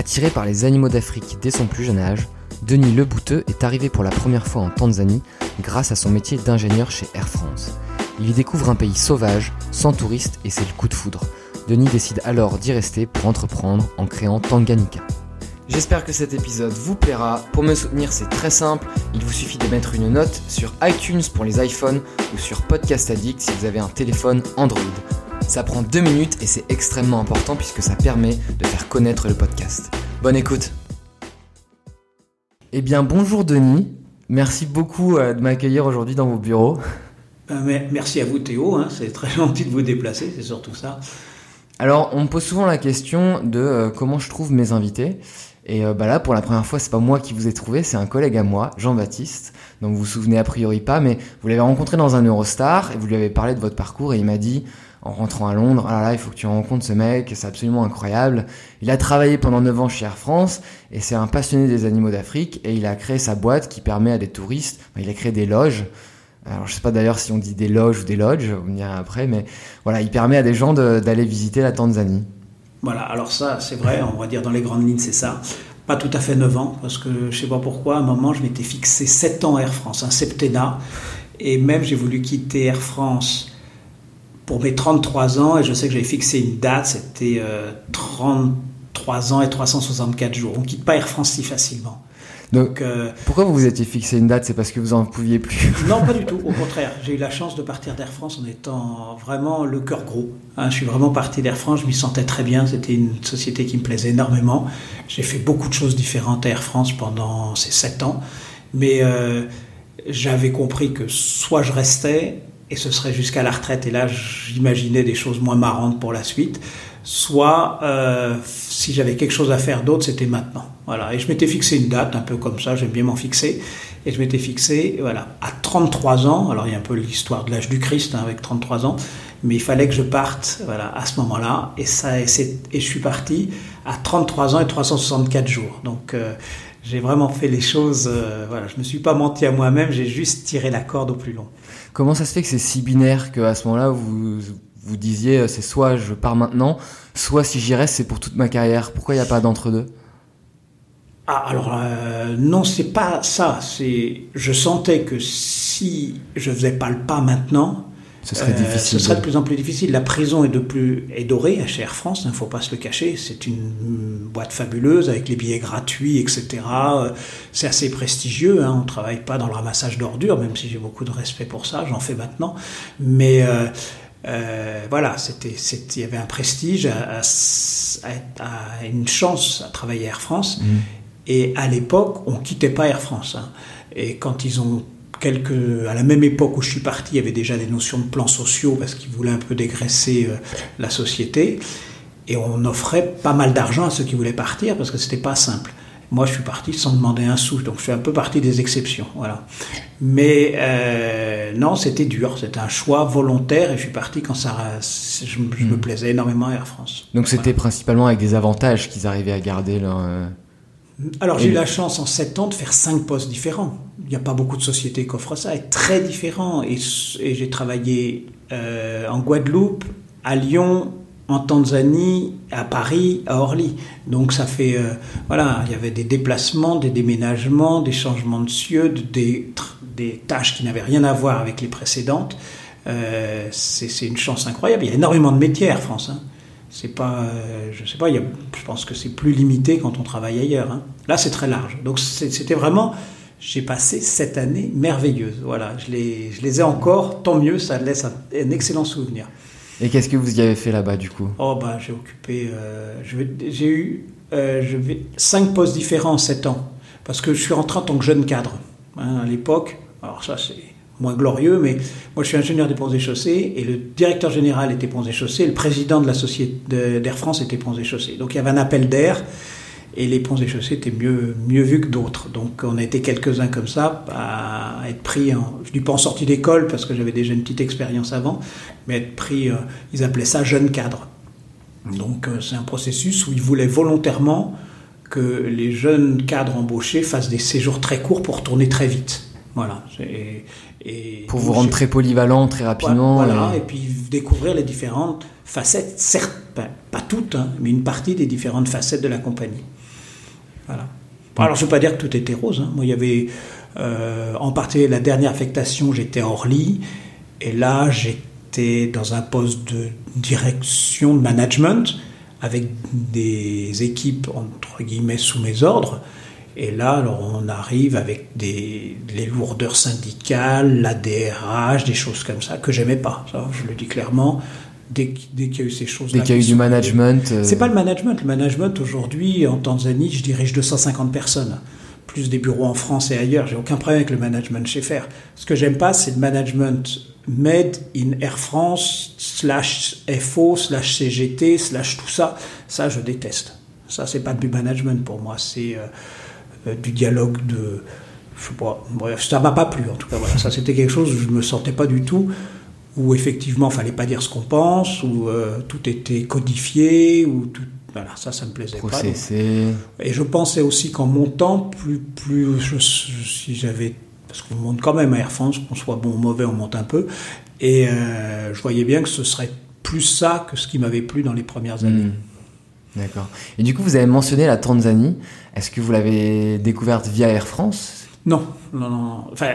Attiré par les animaux d'Afrique dès son plus jeune âge, Denis Lebouteux est arrivé pour la première fois en Tanzanie grâce à son métier d'ingénieur chez Air France. Il y découvre un pays sauvage, sans touristes et c'est le coup de foudre. Denis décide alors d'y rester pour entreprendre en créant Tanganyika. J'espère que cet épisode vous plaira. Pour me soutenir, c'est très simple. Il vous suffit de mettre une note sur iTunes pour les iPhones ou sur Podcast Addict si vous avez un téléphone Android. Ça prend deux minutes et c'est extrêmement important puisque ça permet de faire connaître le podcast. Bonne écoute. Eh bien, bonjour Denis. Merci beaucoup euh, de m'accueillir aujourd'hui dans vos bureaux. Ben, merci à vous Théo, hein. c'est très gentil de vous déplacer, c'est surtout ça. Alors, on me pose souvent la question de euh, comment je trouve mes invités. Et euh, bah là, pour la première fois, c'est pas moi qui vous ai trouvé, c'est un collègue à moi, Jean-Baptiste. Donc vous vous souvenez a priori pas, mais vous l'avez rencontré dans un Eurostar et vous lui avez parlé de votre parcours et il m'a dit, en rentrant à Londres, ah là il faut que tu rencontres ce mec, c'est absolument incroyable. Il a travaillé pendant 9 ans chez Air France et c'est un passionné des animaux d'Afrique et il a créé sa boîte qui permet à des touristes, il a créé des loges. Alors je sais pas d'ailleurs si on dit des loges ou des lodges, on dira après, mais voilà, il permet à des gens d'aller visiter la Tanzanie. Voilà, alors ça, c'est vrai, on va dire dans les grandes lignes, c'est ça. Pas tout à fait 9 ans, parce que je sais pas pourquoi, à un moment, je m'étais fixé 7 ans Air France, un septennat. Et même, j'ai voulu quitter Air France pour mes 33 ans, et je sais que j'avais fixé une date, c'était 33 euh, ans et 364 jours. On ne quitte pas Air France si facilement. Donc, euh, pourquoi vous vous étiez fixé une date? C'est parce que vous en pouviez plus Non, pas du tout. Au contraire, j'ai eu la chance de partir d'Air France en étant vraiment le cœur gros. Hein, je suis vraiment parti d'Air France. Je m'y sentais très bien. C'était une société qui me plaisait énormément. J'ai fait beaucoup de choses différentes à Air France pendant ces sept ans, mais euh, j'avais compris que soit je restais et ce serait jusqu'à la retraite. Et là, j'imaginais des choses moins marrantes pour la suite soit euh, si j'avais quelque chose à faire d'autre, c'était maintenant. Voilà. Et je m'étais fixé une date, un peu comme ça, j'aime bien m'en fixer. Et je m'étais fixé, voilà, à 33 ans, alors il y a un peu l'histoire de l'âge du Christ hein, avec 33 ans, mais il fallait que je parte voilà, à ce moment-là. Et, ça, et, et, je suis parti à 33 ans et 364 jours. Donc euh, j'ai vraiment fait les choses, euh, voilà, je ne me suis pas menti à moi-même, j'ai juste tiré la corde au plus long. Comment ça se fait que c'est si binaire qu'à ce moment-là, vous vous disiez euh, c'est soit je pars maintenant, soit si j'y reste c'est pour toute ma carrière. Pourquoi il n'y a pas d'entre-deux ah, alors euh, non, c'est pas ça. C'est, je sentais que si je faisais pas le pas maintenant, ce serait euh, difficile. Ce serait de plus en plus difficile. La prison est de plus est dorée à Air France. Il ne faut pas se le cacher. C'est une boîte fabuleuse avec les billets gratuits, etc. C'est assez prestigieux. Hein. On travaille pas dans le ramassage d'ordures, même si j'ai beaucoup de respect pour ça. J'en fais maintenant, mais euh, voilà, c'était, il y avait un prestige, à, une chance à travailler à Air France. Mm. Et à l'époque, on quittait pas Air France. Hein. Et quand ils ont quelques, à la même époque où je suis parti, il y avait déjà des notions de plans sociaux parce qu'ils voulaient un peu dégraisser euh, la société. Et on offrait pas mal d'argent à ceux qui voulaient partir parce que c'était pas simple. Moi, je suis parti sans demander un sou, donc je fais un peu partie des exceptions. Voilà. Mais euh, non, c'était dur, c'était un choix volontaire et je suis parti quand ça, je, me hmm. plaisais énormément à Air France. Donc c'était principalement avec des avantages qu'ils arrivaient à garder leur. Alors j'ai eu la chance en 7 ans de faire 5 postes différents. Il n'y a pas beaucoup de sociétés qui offrent ça, et très différents. Et, j'ai travaillé euh, en Guadeloupe, à Lyon, en Tanzanie, à Paris, à Orly. Donc ça fait, euh, voilà, il y avait des déplacements, des déménagements, des changements de cieux, des, des tâches qui n'avaient rien à voir avec les précédentes. Euh, c'est une chance incroyable. Il y a énormément de métiers Air France. Hein. C'est pas, euh, je sais pas, y a, je pense que c'est plus limité quand on travaille ailleurs. Hein. Là, c'est très large. Donc c'était vraiment, j'ai passé cette année merveilleuse. Voilà, je les, je les ai encore, tant mieux, ça laisse un excellent souvenir. Et qu'est-ce que vous y avez fait là-bas du coup? Oh bah j'ai occupé, euh, j'ai eu euh, je vais, cinq postes différents en sept ans parce que je suis rentré en tant que jeune cadre hein, à l'époque. Alors ça c'est moins glorieux, mais moi je suis ingénieur des ponts et chaussées et le directeur général était ponts et chaussées, le président de la société d'Air France était ponts et chaussées. Donc il y avait un appel d'air Et les ponts et chaussées étaient mieux, mieux vus que d'autres. Donc on a été quelques-uns comme ça à être pris, en, je dis pas en sortie d'école parce que j'avais déjà une petite expérience avant, mais être pris, euh, ils appelaient ça jeune cadre. Donc euh, c'est un processus où ils voulaient volontairement que les jeunes cadres embauchés fassent des séjours très courts pour tourner très vite. Voilà. Et pour vous rendre très polyvalent très rapidement. Voilà, et... et... puis découvrir les différentes facettes, certes pas, toutes, hein, mais une partie des différentes facettes de la compagnie. Voilà. Alors je ne veux pas dire que tout était rose. Hein. Moi, il y avait euh, en partie la dernière affectation, j'étais à Orly, et là j'étais dans un poste de direction de management avec des équipes entre guillemets sous mes ordres. Et là, alors, on arrive avec des, les lourdeurs syndicales, la DRH, des choses comme ça que j'aimais pas. Ça, je le dis clairement. Dès, dès qu'il y a eu ces choses. Dès qu'il y a eu du management. Euh... C'est pas le management. Le management aujourd'hui en Tanzanie, je dirige 250 personnes, plus des bureaux en France et ailleurs. J'ai aucun problème avec le management chez Fer. Ce que j'aime pas, c'est le management made in Air France slash FO slash CGT slash tout ça. Ça, je déteste. Ça, c'est pas du management pour moi. C'est euh, du dialogue de. Je sais pas, bref, ça m'a pas plu en tout cas. Voilà, ça c'était quelque chose où je me sentais pas du tout, où effectivement il fallait pas dire ce qu'on pense, où euh, tout était codifié, où tout. Voilà, ça, ça me plaisait Processé. pas. Et je pensais aussi qu'en montant, plus, plus je, si j'avais. Parce qu'on monte quand même à Air France, qu'on soit bon ou mauvais, on monte un peu. Et euh, je voyais bien que ce serait plus ça que ce qui m'avait plu dans les premières années. Mmh. D'accord. Et du coup, vous avez mentionné la Tanzanie. Est-ce que vous l'avez découverte via Air France? Non, non, non. Enfin,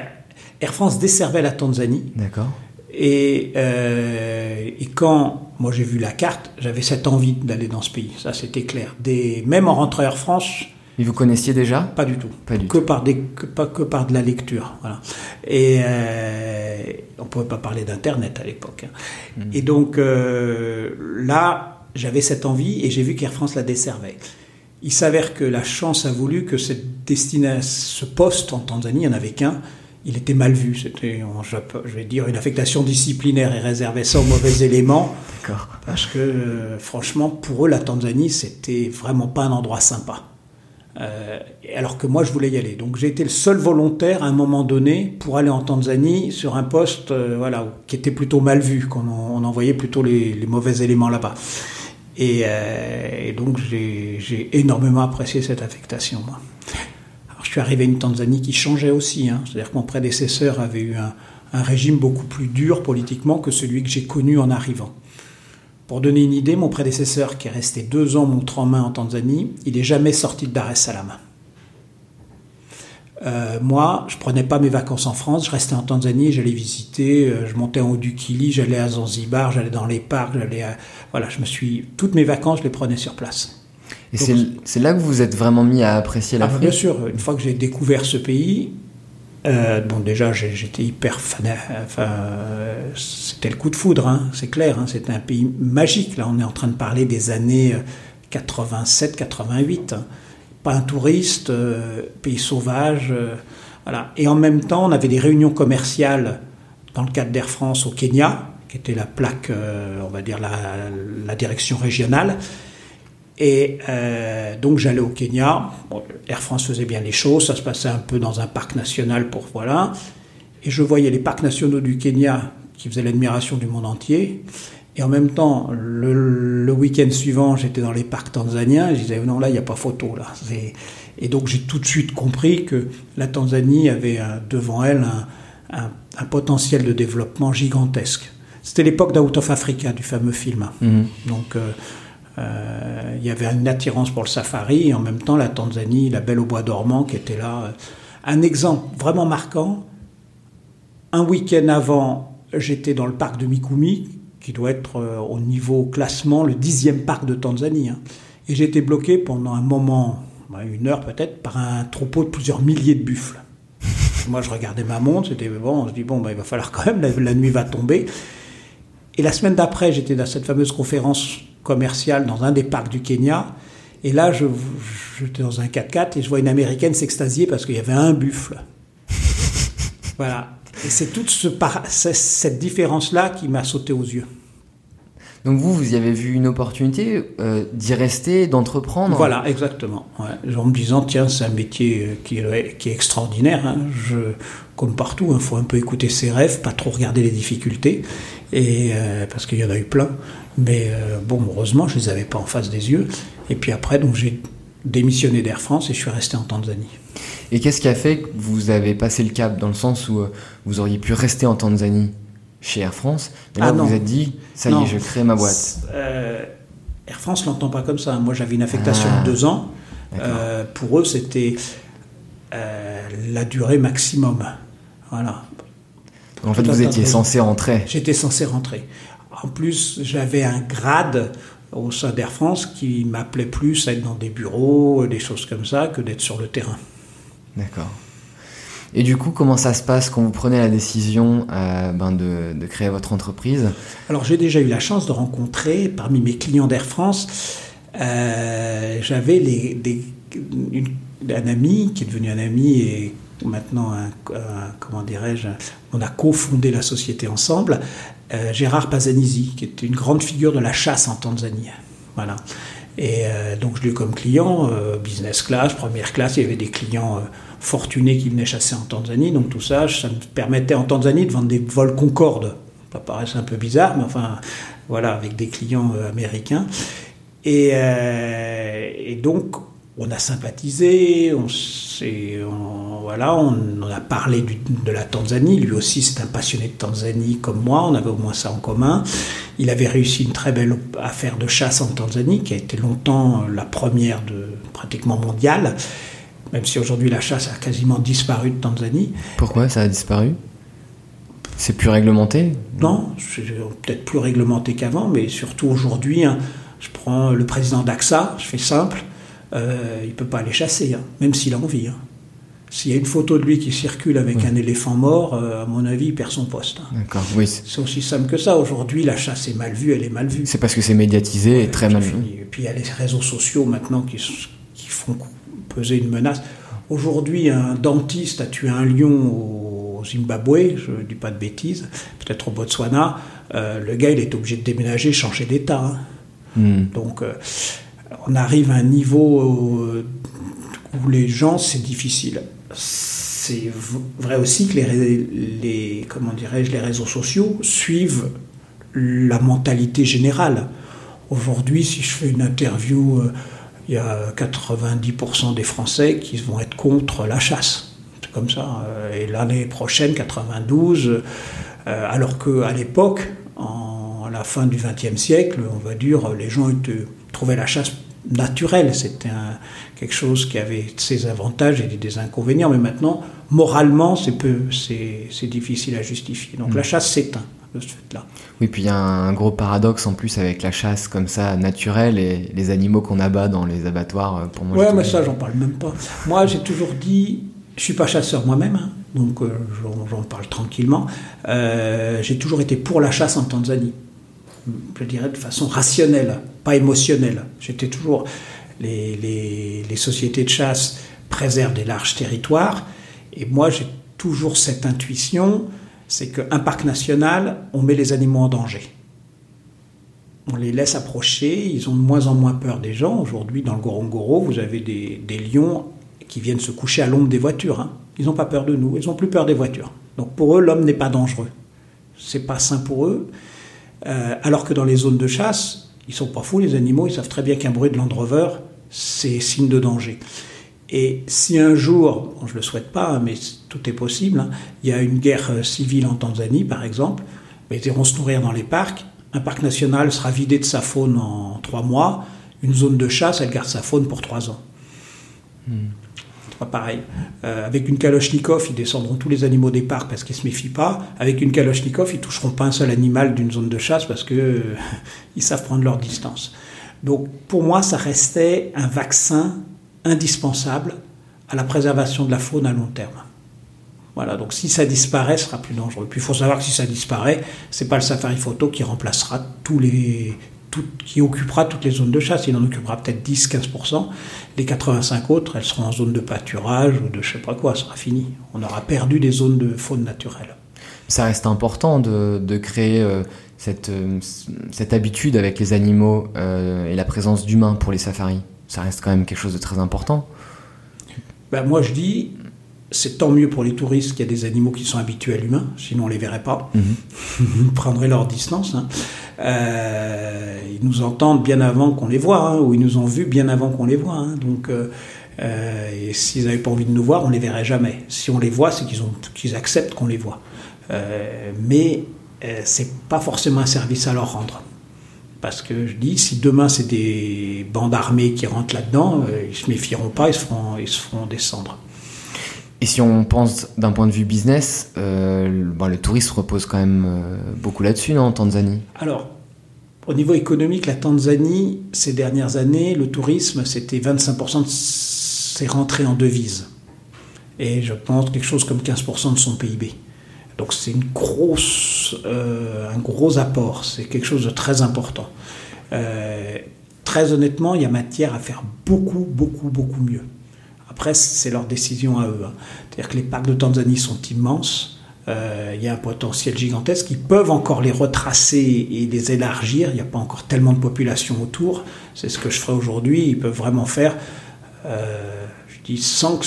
Air France desservait la Tanzanie. D'accord. Et, euh, et, quand moi j'ai vu la carte, j'avais cette envie d'aller dans ce pays. Ça, c'était clair. Des, même en rentrant Air France. Et vous connaissiez déjà? Pas du tout. Pas du que tout. Par des, que, pas que par de la lecture. Voilà. Et euh, on pouvait pas parler d'Internet à l'époque. Hein. Mmh. Et donc euh, là, j'avais cette envie et j'ai vu qu'Air France la desservait. Il s'avère que la chance a voulu que cette destinée, ce poste en Tanzanie, il n'y en avait qu'un, il était mal vu. C'était, je vais dire, une affectation disciplinaire et réservait ça aux mauvais éléments. D'accord. Parce que, euh, franchement, pour eux, la Tanzanie, c'était vraiment pas un endroit sympa. Euh, alors que moi, je voulais y aller. Donc, j'ai été le seul volontaire à un moment donné pour aller en Tanzanie sur un poste, euh, voilà, qui était plutôt mal vu, qu'on on envoyait plutôt les, les mauvais éléments là-bas. Et, euh, et, donc j'ai énormément apprécié cette affectation. Moi. Alors, je suis arrivé à une Tanzanie qui changeait aussi, hein. c'est-à-dire que mon prédécesseur avait eu un, un, régime beaucoup plus dur politiquement que celui que j'ai connu en arrivant. Pour donner une idée, mon prédécesseur qui est resté deux ans montre en main en Tanzanie, il n'est jamais sorti de Dar es Salaam. Euh, moi, je prenais pas mes vacances en France, je restais en Tanzanie, j'allais visiter, euh, je montais en haut du Kili, j'allais à Zanzibar, j'allais dans les parcs, j'allais à... Voilà, je me suis... Toutes mes vacances, je les prenais sur place. Et c'est là que vous vous êtes vraiment mis à apprécier l'Afrique ah, Bien sûr, une fois que j'ai découvert ce pays, euh, bon déjà j'étais hyper fan, enfin, c'était le coup de foudre, hein, c'est clair, hein, c'était un pays magique, là on est en train de parler des années 87-88. Hein pas un touriste, euh, pays sauvage. Euh. Et en même temps, on avait des réunions commerciales dans le cadre d'Air France au Kenya, qui était la plaque, euh, on va dire, la, direction régionale. Et donc j'allais au Kenya. Air France faisait bien les choses. Ça se passait un peu dans un parc national pour voilà. Et je voyais les parcs nationaux du Kenya qui faisaient l'admiration du monde entier. Et en même temps, le, le week-end suivant, j'étais dans les parcs tanzaniens, et je disais non, là, il n'y a pas photo. Là. Et donc j'ai tout de suite compris que la Tanzanie avait un, devant elle un, un, un, potentiel de développement gigantesque. C'était l'époque d'Out of Africa, du fameux film. -hmm. Donc euh, euh, il y avait une attirance pour le safari, et en même temps la Tanzanie, la belle au bois dormant qui était là. Un exemple vraiment marquant, un week-end avant, j'étais dans le parc de Mikumi, qui doit être euh, au niveau classement le dixième parc de Tanzanie. Hein. Et j'ai été bloqué pendant un moment, une heure peut-être, par un troupeau de plusieurs milliers de buffles. Moi, je regardais ma montre, c'était bon, on se dit, bon, bah, il va falloir quand même, la, la nuit va tomber. Et la semaine d'après, j'étais dans cette fameuse conférence commerciale dans un des parcs du Kenya. Et là, j'étais dans un 4x4 et je vois une américaine s'extasier parce qu'il y avait un buffle. voilà. Et c'est toute ce par... cette différence-là qui m'a sauté aux yeux. Donc vous, vous y avez vu une opportunité euh, d'y rester, d'entreprendre? Voilà, exactement. Ouais. En me disant, tiens, c'est un métier euh, qui est, qui est extraordinaire. Hein. Je, comme partout, il faut un peu écouter ses rêves, pas trop regarder les difficultés, et, euh, parce qu'il y en a eu plein. Mais euh, bon, heureusement, je les avais pas en face des yeux. Et puis après, donc j'ai démissionné d'Air France et je suis resté en Tanzanie. Et qu'est-ce qui a fait que vous avez passé le cap dans le sens où euh, vous auriez pu rester en Tanzanie chez Air France, mais là Ah, vous vous êtes dit, ça y est, je crée ma boîte. Euh, Air France l'entend pas comme ça. Moi, j'avais une affectation Ah. de deux ans. Euh, pour eux, c'était euh, la durée maximum. Voilà. En fait, tout vous étiez censé rentrer. J'étais censé rentrer. En plus, j'avais un grade au sein d'Air France qui m'appelait plus à être dans des bureaux, des choses comme ça, que d'être sur le terrain. D'accord. Et du coup, comment ça se passe quand vous prenez la décision euh, ben, de, créer votre entreprise? Alors j'ai déjà eu la chance de rencontrer parmi mes clients d'Air France, euh, j'avais un ami qui est devenu un ami et maintenant comment dirais-je, on a cofondé la société ensemble, euh, Gérard Pazanisi, qui était une grande figure de la chasse en Tanzanie. Voilà. Et euh, donc je l'ai eu comme client, euh, business class, première classe, il y avait des clients euh, fortunés qui venaient chasser en Tanzanie, donc tout ça, ça me permettait en Tanzanie de vendre des vols Concorde. Ça paraît un peu bizarre, mais enfin, voilà, avec des clients américains. Et donc, on a sympathisé, on, s'est- on- voilà, on, on a parlé du- de la Tanzanie. Lui aussi, c'est un passionné de Tanzanie comme moi. On avait au moins ça en commun. Il avait réussi une très belle affaire de chasse en Tanzanie, qui a été longtemps la première de pratiquement mondiale. Même si aujourd'hui la chasse a quasiment disparu de Tanzanie. Pourquoi ça a disparu? C'est plus réglementé? Non, c'est peut-être plus réglementé qu'avant, mais surtout aujourd'hui, hein, je prends le président d'AXA, je fais simple, euh, il ne peut pas aller chasser, hein, même s'il a envie. hein. S'il y a une photo de lui qui circule avec un éléphant mort, euh, à mon avis, il perd son poste. hein. D'accord, oui. c'est- aussi simple que ça. Aujourd'hui, la chasse est mal vue, elle est mal vue. C'est parce que c'est médiatisé et très mal vu. Et puis il y a les réseaux sociaux maintenant qui, font peser une menace. Aujourd'hui, un dentiste a tué un lion au Zimbabwe, je ne dis pas de bêtises, peut-être au Botswana. Euh, le gars, il est obligé de déménager, changer d'état. hein. Hmm. Donc, euh, on arrive à un niveau où les gens, c'est difficile. C'est vrai aussi que les, les comment dirais-je, les réseaux sociaux suivent la mentalité générale. Aujourd'hui, si je fais une interview, euh, il y a 90% des Français qui vont être contre la chasse. C'est comme ça. Euh, Et l'année prochaine, 92, euh, alors qu'à l'époque, en la fin du XXe siècle, on va dire, les gens trouvaient la chasse naturelle. C'était quelque chose qui avait ses avantages et des inconvénients. Mais maintenant, moralement, c'est peu- c'est difficile à justifier. Donc la chasse s'éteint de ce fait-là. Oui, puis il y a un gros paradoxe en plus avec la chasse comme ça naturelle et les animaux qu'on abat dans les abattoirs euh, pour manger. Ouais, mais ça, j'en parle même pas. Moi, j'ai toujours dit, je suis pas chasseur moi-même, hein, donc euh, j'en- j'en parle tranquillement. Euh, j'ai toujours été pour la chasse en Tanzanie. Je dirais de façon rationnelle, pas émotionnelle. J'étais toujours. Les, sociétés de chasse préservent des larges territoires, et moi, j'ai toujours cette intuition c'est qu'un parc national, on met les animaux en danger on les laisse approcher, ils ont de moins en moins peur des gens. Aujourd'hui, dans le Gorongoro, vous avez des, des lions qui viennent se coucher à l'ombre des voitures. hein. Ils n'ont pas peur de nous, ils n'ont plus peur des voitures. Donc pour eux, l'homme n'est pas dangereux. C'est pas sain pour eux. Euh, alors que dans les zones de chasse, ils sont pas fous, les animaux, ils savent très bien qu'un bruit de Land Rover, c'est signe de danger. Et si un jour, je ne le souhaite pas, mais tout est possible, hein, il y a une guerre euh, civile en Tanzanie, par exemple, mais ils iront se nourrir dans les parcs. Un parc national sera vidé de sa faune en trois mois. Une zone de chasse, elle garde sa faune pour trois ans. C'est pareil. Euh, avec une Kalachnikov, ils descendront tous les animaux des parcs parce qu'ils se méfient pas. Avec une Kalachnikov, ils toucheront pas un seul animal d'une zone de chasse parce que ils savent prendre leur distance. Donc, pour moi, ça restait un vaccin indispensable à la préservation de la faune à long terme. Voilà, donc si ça disparaît, ce sera plus dangereux. Puis il faut savoir que si ça disparaît, c'est pas le safari photo qui remplacera tous les, tout, qui occupera toutes les zones de chasse. Il en occupera peut-être 10-15%. Les 85 autres, elles seront en zone de pâturage ou de je sais pas quoi, ce sera fini. On aura perdu des zones de faune naturelle. Ça reste important de, de créer euh, cette, cette habitude avec les animaux et la présence d'humains pour les safaris Ça reste quand même quelque chose de très important. Ben, moi, je dis, c'est tant mieux pour les touristes qu'il y a des animaux qui sont habitués à l'humain, sinon on les verrait pas. Mhm. ils prendraient leur distance. Hein. Euh, ils nous entendent bien avant qu'on les voit, hein, ou ils nous ont vus bien avant qu'on les voit. Hein. donc, euh, euh, s'ils n'avaient pas envie de nous voir, on les verrait jamais. Si on les voit, c'est qu'ils qu'ils acceptent qu'on les voit. mais c'est pas forcément un service à leur rendre. Parce que je dis, si demain c'est des bandes armées qui rentrent là-dedans, ils se méfieront pas, ils se feront, ils se feront descendre. Et si on pense d'un point de vue business, euh, le tourisme repose quand même euh, beaucoup là-dessus, non, en Tanzanie? Alors, au niveau économique, la Tanzanie, ces dernières années, le tourisme, c'était 25% de ses rentrées en devises. Et je pense quelque chose comme 15% de son PIB. Donc c'est une grosse, euh, un gros apport, c'est quelque chose de très important. très honnêtement, il y a matière à faire beaucoup, beaucoup, beaucoup mieux. Après, c'est leur décision à eux. Hein. C'est-à-dire que les parcs de Tanzanie sont immenses. Euh, il y a un potentiel gigantesque. Ils peuvent encore les retracer et les élargir. Il n'y a pas encore tellement de population autour. C'est ce que je ferai aujourd'hui. Ils peuvent vraiment faire, euh, je dis, sans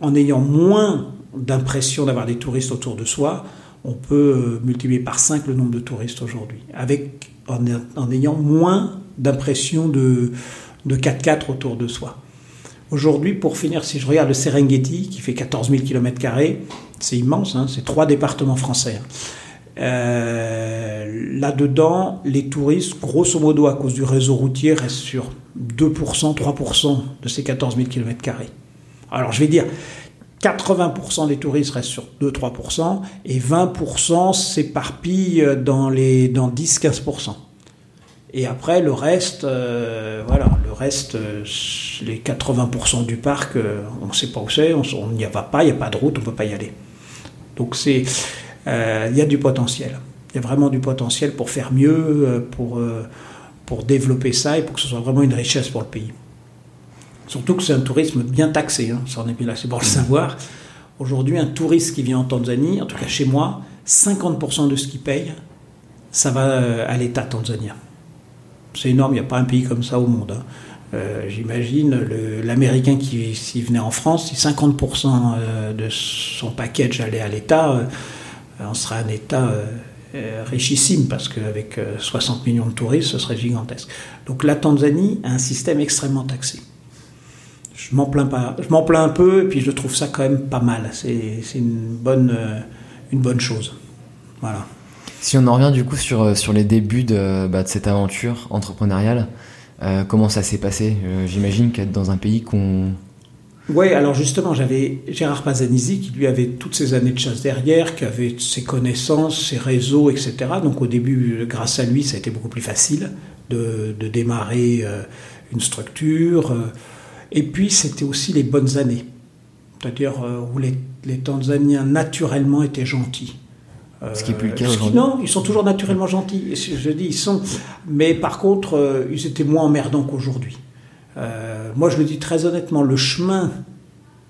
en ayant moins d'impression d'avoir des touristes autour de soi, on peut multiplier par 5 le nombre de touristes aujourd'hui, avec en, en, ayant moins d'impression de, de 4x4 autour de soi. Aujourd'hui, pour finir, si je regarde le Serengeti, qui fait 14 000 km, c'est immense, hein, c'est trois départements français. Euh, là-dedans, les touristes, grosso modo, à cause du réseau routier, restent sur 2%, 3% de ces 14 000 km. Alors, je vais dire, 80% des touristes restent sur 2-3% et 20% s'éparpillent dans, dans 10-15%. Et après, le reste, euh, voilà, le reste, euh, les 80% du parc, euh, on ne sait pas où c'est, on n'y va pas, il n'y a pas de route, on ne peut pas y aller. Donc il y a du potentiel. Il y a vraiment du potentiel pour faire mieux, pour, pour développer ça et pour que ce soit vraiment une richesse pour le pays. Surtout que c'est un tourisme bien taxé, hein, ça en est bien là, c'est pour le savoir. Aujourd'hui, un touriste qui vient en Tanzanie, en tout cas chez moi, 50% de ce qu'il paye, ça va à l'État tanzanien. C'est énorme, il n'y a pas un pays comme ça au monde. Hein. Euh, j'imagine l'Américain qui s'y venait en France, si 50% euh, de son package allait à l'État, euh, on serait un État richissime parce qu'avec 60 millions de touristes, ce serait gigantesque. Donc la Tanzanie a un système extrêmement taxé. Je m'en plains pas, je m'en plains un peu et puis je trouve ça quand même pas mal. C'est une bonne, une bonne chose. Voilà. Si on en revient du coup sur, euh, sur les débuts de, bah, cette aventure entrepreneuriale, euh, comment ça s'est passé? Euh, J'imagine qu'être dans un pays qu'on... Oui, alors justement, j'avais Gérard Pazanisi qui lui avait toutes ces années de chasse derrière, qui avait ses connaissances, ses réseaux, etc. Donc au début, grâce à lui, ça a été beaucoup plus facile de, démarrer une structure. Et puis, c'était aussi les bonnes années. C'est-à-dire où les Tanzaniens naturellement étaient gentils. Ce qui n'est plus le cas aujourd'hui. Non, ils sont toujours naturellement gentils. Je dis, ils sont. Mais par contre, euh, ils étaient moins emmerdants qu'aujourd'hui. Euh, moi, je le dis très honnêtement, le chemin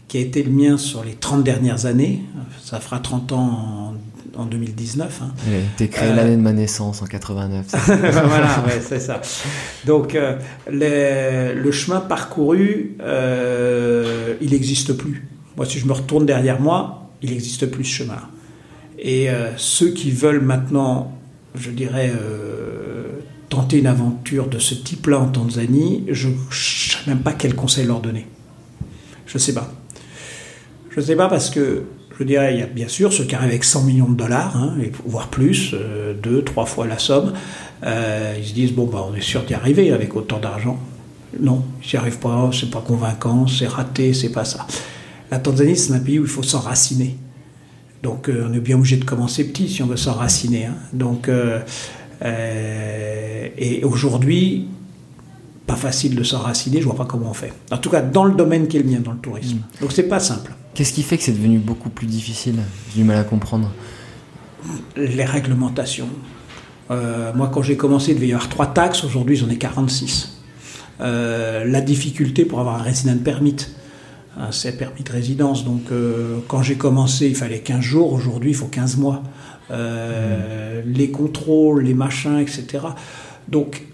qui a été le mien sur les 30 dernières années, ça fera 30 ans en, 2019. Hein. tu créé euh, l'année de ma naissance en 89. voilà, ouais, c'est ça. Donc, le chemin parcouru, il n'existe plus. Moi, si je me retourne derrière moi, il n'existe plus ce chemin. Et euh, ceux qui veulent maintenant, je dirais, euh, tenter une aventure de ce type-là en Tanzanie, je ne sais même pas quel conseil leur donner. Je ne sais pas. Je ne sais pas parce que, je dirais, il y a bien sûr ceux qui arrivent avec 100 millions de dollars, hein, voire plus, euh, deux, trois fois la somme. ils se disent, bon, bah, on est sûr d'y arriver avec autant d'argent. Non, ils n'y arrivent pas, c'est pas convaincant, c'est raté, c'est pas ça. La Tanzanie, c'est un pays où il faut s'enraciner. Donc euh, on est bien obligé de commencer petit si on veut s'enraciner. Hein. Donc, euh, euh, et aujourd'hui, pas facile de s'enraciner, je vois pas comment on fait. En tout cas, dans le domaine qui est le mien, dans le tourisme. Mm. Donc c'est pas simple. Qu'est-ce qui fait que c'est devenu beaucoup plus difficile? J'ai du mal à comprendre. Les réglementations. moi, quand j'ai commencé, il devait y avoir trois taxes. Aujourd'hui, j'en ai 46. la difficulté pour avoir un resident permit. À ces permis de résidence. Donc euh, quand j'ai commencé, il fallait 15 jours, aujourd'hui il faut 15 mois. Euh, Les contrôles, les machins, etc. Donc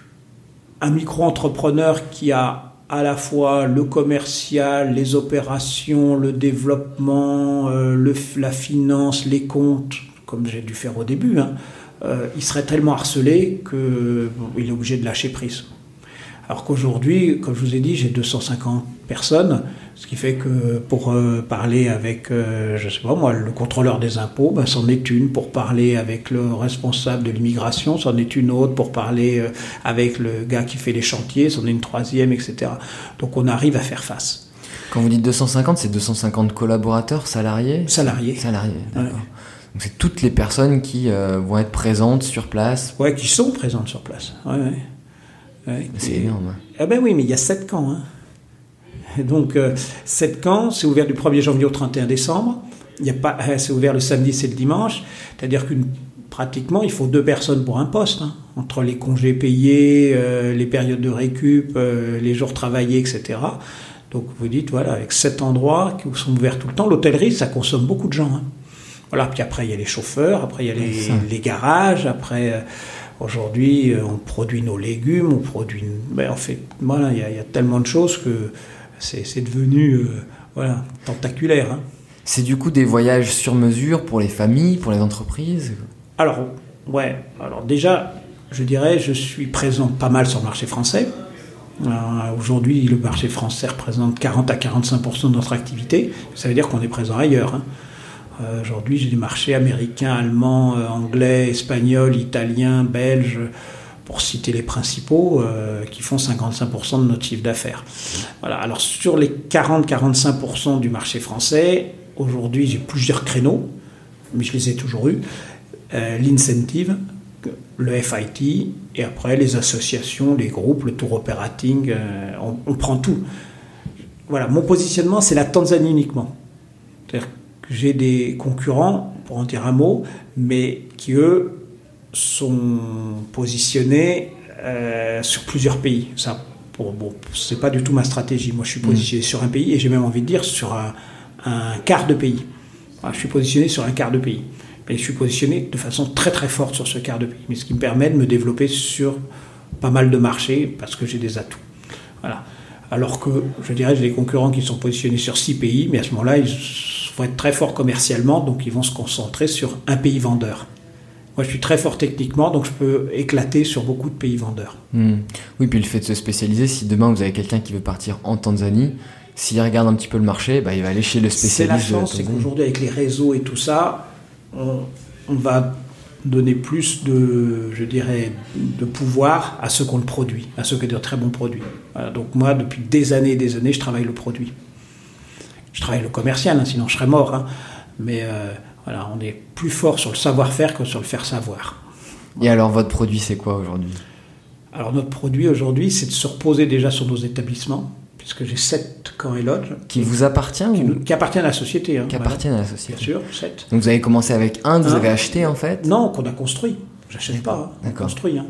un micro-entrepreneur qui a à la fois le commercial, les opérations, le développement, euh, le, la finance, les comptes, comme j'ai dû faire au début, hein, il serait tellement harcelé qu'il est obligé de lâcher prise. Alors qu'aujourd'hui, comme je vous ai dit, j'ai 250 personnes, ce qui fait que pour euh, parler avec, euh, je sais pas moi, le contrôleur des impôts, ben, c'en est une. Pour parler avec le responsable de l'immigration, c'en est une autre. Pour parler euh, avec le gars qui fait les chantiers, c'en est une troisième, etc. Donc on arrive à faire face. Quand vous dites 250, c'est 250 collaborateurs, salariés? Salariés. Salariés, d'accord. Ouais. Donc c'est toutes les personnes qui euh, vont être présentes sur place? Ouais, qui sont présentes sur place. Ouais, ouais. Ouais. C'est énorme. Ah ben oui, mais il y a sept camps. Hein. Et Donc, euh, sept camps, c'est ouvert du 1er janvier au 31 décembre. Il y a pas, euh, c'est ouvert le samedi, c'est le dimanche. C'est-à-dire qu'une pratiquement, il faut deux personnes pour un poste, hein, entre les congés payés, euh, les périodes de récup, euh, les jours travaillés, etc. Donc, vous dites, voilà, avec sept endroits qui sont ouverts tout le temps, l'hôtellerie, ça consomme beaucoup de gens. hein. Voilà, puis après, il y a les chauffeurs, après, il y a les, garages, après, euh, aujourd'hui, on produit nos légumes, on produit. Ben, en fait, voilà, il y, a- il y a tellement de choses que c'est devenu, euh, voilà, tentaculaire. hein. C'est du coup des voyages sur mesure pour les familles, pour les entreprises? Alors, ouais, alors déjà, je dirais, je suis présent pas mal sur le marché français. Euh, Aujourd'hui, le marché français représente 40 à 45% de notre activité. Ça veut dire qu'on est présent ailleurs. hein. Euh, Aujourd'hui, j'ai des marchés américains, allemands, euh, anglais, espagnols, italiens, belges, pour citer les principaux, euh, qui font 55% de notre chiffre d'affaires. Voilà. Alors, sur les 40-45% du marché français, aujourd'hui, j'ai plusieurs créneaux, mais je les ai toujours eus. Euh, L'incentive, le FIT, et après les associations, les groupes, le tour operating, euh, on, on prend tout. Voilà, mon positionnement, c'est la Tanzanie uniquement. C'est-à-dire que j'ai des concurrents, pour en dire un mot, mais qui, eux, sont positionnés euh, sur plusieurs pays. Ça, bon, c'est pas du tout ma stratégie. Moi, je suis positionné sur un pays, et j'ai même envie de dire sur un, un quart de pays. Je suis positionné sur un quart de pays. Mais je suis positionné de façon très très forte sur ce quart de pays. Mais ce qui me permet de me développer sur pas mal de marchés parce que j'ai des atouts. Voilà. Alors que je dirais j'ai des concurrents qui sont positionnés sur six pays, mais à ce moment-là, ils vont être très forts commercialement, donc ils vont se concentrer sur un pays vendeur. Moi, je suis très fort techniquement, donc je peux éclater sur beaucoup de pays vendeurs. Hmm. Oui, puis le fait de se spécialiser, si demain vous avez quelqu'un qui veut partir en Tanzanie, s'il regarde un petit peu le marché, bah, il va aller chez le C'est spécialiste. la de chance, c'est qu'aujourd'hui, avec les réseaux et tout ça, on, on va donner plus de, je dirais, de pouvoir à ceux qu'on le produit, à ceux qui ont de très bons produits. Voilà, donc moi, depuis des années et des années, je travaille le produit. Je travaille le commercial, hein, sinon je serais mort. hein. Mais euh, voilà, on est plus fort sur le savoir-faire que sur le faire savoir. Et alors, votre produit, c'est quoi aujourd'hui? Alors notre produit aujourd'hui, c'est de se reposer déjà sur nos établissements, puisque j'ai sept camps et lodges Qui vous appartient qui, ou nous- qui appartiennent à la société. hein, qui voilà. appartiennent à la Bien société sûr, sept. Donc vous avez commencé avec un que vous Un. avez acheté en fait? Non, qu'on a construit. J'achète pas, hein. on construit. hein.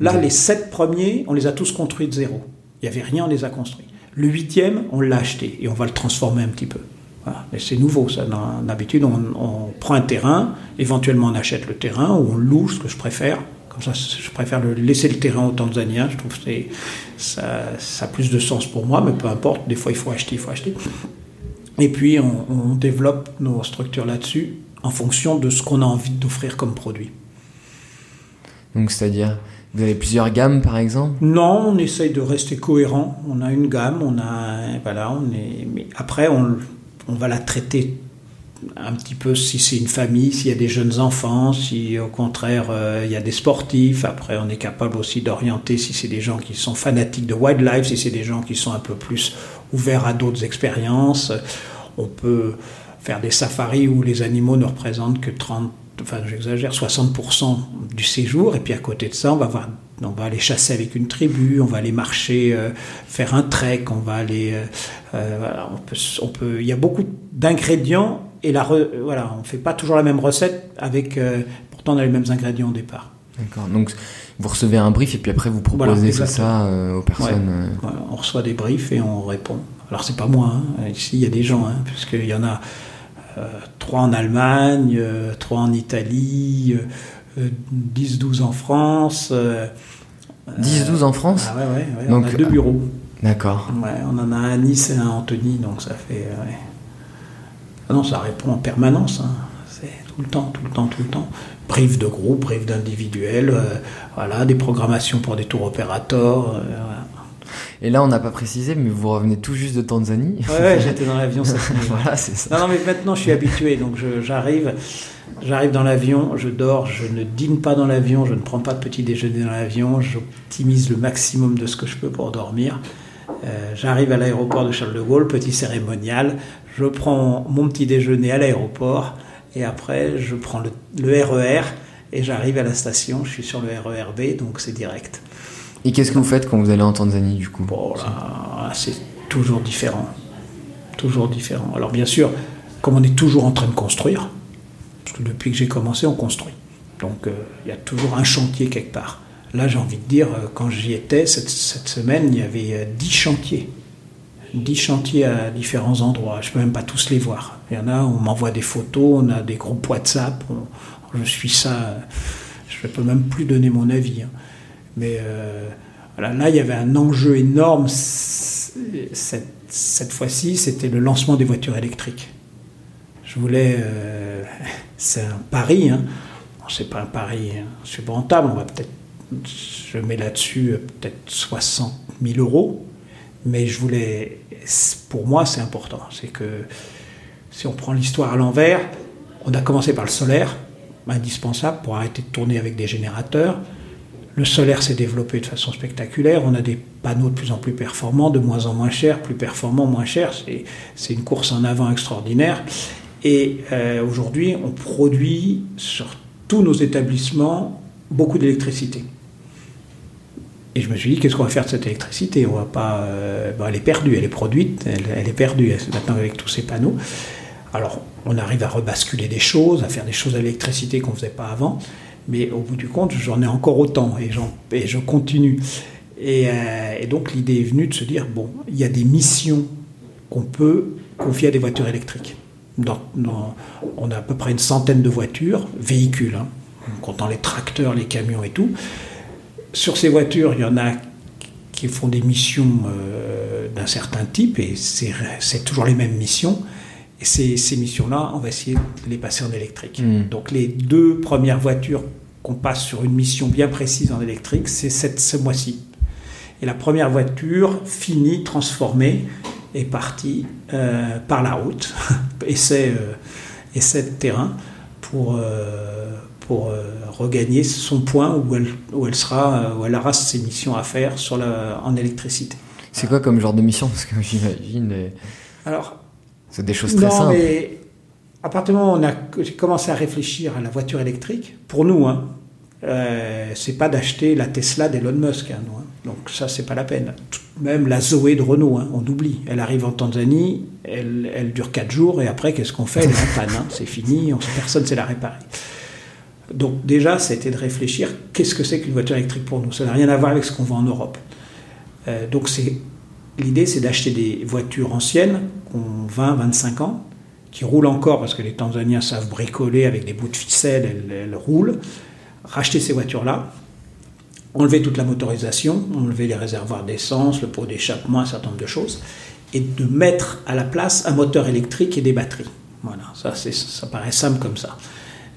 Là, les sept premiers, on les a tous construits de zéro. Il n'y avait rien, on les a construits. Le huitième, on l'a acheté et on va le transformer un petit peu. Voilà. Mais c'est nouveau, ça. D'habitude, on, on prend un terrain, éventuellement on achète le terrain ou on loue, ce que je préfère. Comme ça, je préfère le, laisser le terrain aux Tanzaniens. Je trouve que ça, ça a plus de sens pour moi, mais peu importe. Des fois, il faut acheter, il faut acheter. Et puis, on, on développe nos structures là-dessus en fonction de ce qu'on a envie d'offrir comme produit. Donc c'est-à-dire, vous avez plusieurs gammes par exemple? Non, on essaye de rester cohérent. On a une gamme, on a voilà, on est. Mais après, on, on va la traiter un petit peu si c'est une famille, s'il y a des jeunes enfants, si au contraire euh, il y a des sportifs. Après, on est capable aussi d'orienter si c'est des gens qui sont fanatiques de wildlife, si c'est des gens qui sont un peu plus ouverts à d'autres expériences. On peut faire des safaris où les animaux ne représentent que 30, enfin j'exagère, 60% du séjour. Et puis à côté de ça, on va, voir, on va aller chasser avec une tribu, on va aller marcher, euh, faire un trek, on va aller... euh, euh, voilà, on peut, on peut, il y a beaucoup d'ingrédients et la re- voilà, on ne fait pas toujours la même recette avec... euh, pourtant on a les mêmes ingrédients au départ. D'accord. Donc vous recevez un brief et puis après vous Voilà, proposez exactement. ça aux personnes. Voilà, on reçoit des briefs et on répond. Alors c'est pas moi, hein. ici il y a des gens, hein, puisqu'il y en a trois en Allemagne, trois en Italie, 10-12 en France. euh, 10-12 en France Ah ouais, ouais, ouais, Donc, on a deux bureaux. D'accord. On en a un à Nice et un à Antony, donc ça fait. euh. Ah non, ça répond en permanence. hein. C'est tout le temps, tout le temps, tout le temps. Brief de groupe, brief d'individuel, euh, voilà, des programmations pour des tours opérateurs. euh, voilà. Et là, on n'a pas précisé, mais vous revenez tout juste de Tanzanie. Ouais, ouais, j'étais dans l'avion voilà, c'est ça. Non, non, mais maintenant je suis habitué, donc j'arrive, j'arrive dans l'avion, je dors, je ne dîne pas dans l'avion, je ne prends pas de petit déjeuner dans l'avion, j'optimise le maximum de ce que je peux pour dormir. Euh, j'arrive à l'aéroport de Charles de Gaulle, petit cérémonial, je prends mon petit déjeuner à l'aéroport et après je prends le, le RER et j'arrive à la station, je suis sur le RERB, donc c'est direct. Et qu'est-ce que vous faites quand vous allez en Tanzanie, du coup? Bon, c'est toujours différent. Toujours différent. Alors, bien sûr, comme on est toujours en train de construire, depuis que j'ai commencé, on construit. Donc, euh, il y a toujours un chantier quelque part. Là, j'ai envie de dire, euh, quand j'y étais, cette, semaine, il y avait euh, 10 chantiers. 10 chantiers à différents endroits. Je peux même pas tous les voir. Il y en a, on m'envoie des photos, on a des groupes WhatsApp, on- je suis ça. euh, Je ne peux même plus donner mon avis. hein. Mais euh, là, il y avait un enjeu énorme. cette fois-ci, c'était le lancement des voitures électriques. Je voulais. euh, c'est un pari. Hein. C'est pas un pari insurmontable. On va peut-être. Je mets là-dessus euh, peut-être 60 000 euros. Mais je voulais. Pour moi, c'est important. C'est que si on prend l'histoire à l'envers, on a commencé par le solaire, indispensable pour arrêter de tourner avec des générateurs. Le solaire s'est développé de façon spectaculaire. On a des panneaux de plus en plus performants, de moins en moins chers, plus performants, moins chers. C'est une course en avant extraordinaire. Et euh, aujourd'hui, on produit sur tous nos établissements beaucoup d'électricité. Et je me suis dit, qu'est-ce qu'on va faire de cette électricité? On va pas. euh, elle est perdue, elle est produite, elle, est perdue maintenant avec tous ces panneaux. Alors, on arrive à rebasculer des choses, à faire des choses à l'électricité qu'on ne faisait pas avant. Mais au bout du compte, j'en ai encore autant et je continue. Et, euh, et donc, l'idée est venue de se dire bon, il y a des missions qu'on peut confier à des voitures électriques. Dans- dans- on a à peu près une centaine de voitures, véhicules, hein, en comptant les tracteurs, les camions et tout. Sur ces voitures, il y en a qui font des missions euh, d'un certain type, et c'est toujours les mêmes missions. Et ces, ces missions-là, on va essayer de les passer en électrique. Mm. Donc les deux premières voitures qu'on passe sur une mission bien précise en électrique, c'est cette- ce mois-ci. Et la première voiture, finie, transformée, est partie euh, par la route, essai, euh, essai de terrain, pour, euh, pour euh, regagner son point où elle, où elle sera, euh, où elle aura ses missions à faire sur la, en électricité. C'est quoi comme genre de mission? Parce que j'imagine, euh, Alors, c'est des choses très non, simples. mais à partir du moment où on a, j'ai commencé à réfléchir à la voiture électrique, pour nous, hein, euh, c'est pas d'acheter la Tesla d'Elon Musk. hein, nous, hein. Donc ça, c'est pas la peine. Même la Zoé de Renault, hein, on oublie. Elle arrive en Tanzanie, elle, dure 4 jours, et après, qu'est-ce qu'on fait? Elle est en panne, hein, c'est fini, on, personne ne sait la réparer. Donc déjà, c'était de réfléchir, qu'est-ce que c'est qu'une voiture électrique pour nous? Ça n'a rien à voir avec ce qu'on vend en Europe. Euh, donc l'idée, c'est d'acheter des voitures anciennes, qui ont 20, 25 ans, qui roulent encore, parce que les Tanzaniens savent bricoler avec des bouts de ficelle, elles, elles roulent. Racheter ces voitures-là, enlever toute la motorisation, enlever les réservoirs d'essence, le pot d'échappement, un certain nombre de choses, et de mettre à la place un moteur électrique et des batteries. Voilà, ça, ça paraît simple comme ça.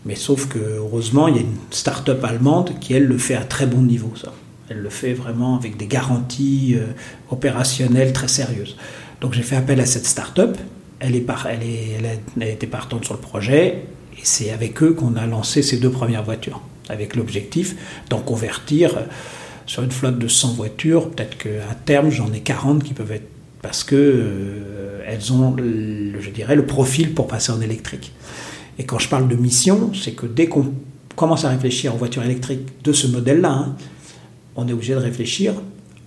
Mais sauf que, heureusement, il y a une start-up allemande qui, elle, le fait à très bon niveau, ça. Elle le fait vraiment avec des garanties euh, opérationnelles très sérieuses. Donc j'ai fait appel à cette start-up. Elle, est elle, a, elle était partante sur le projet. Et c'est avec eux qu'on a lancé ces deux premières voitures. Avec l'objectif d'en convertir euh, sur une flotte de 100 voitures. Peut-être qu'à terme, j'en ai 40 qui peuvent être. Parce que euh, elles ont, le- je dirais, le profil pour passer en électrique. Et quand je parle de mission, c'est que dès qu'on commence à réfléchir aux voitures électriques de ce modèle-là, hein, on est obligé de réfléchir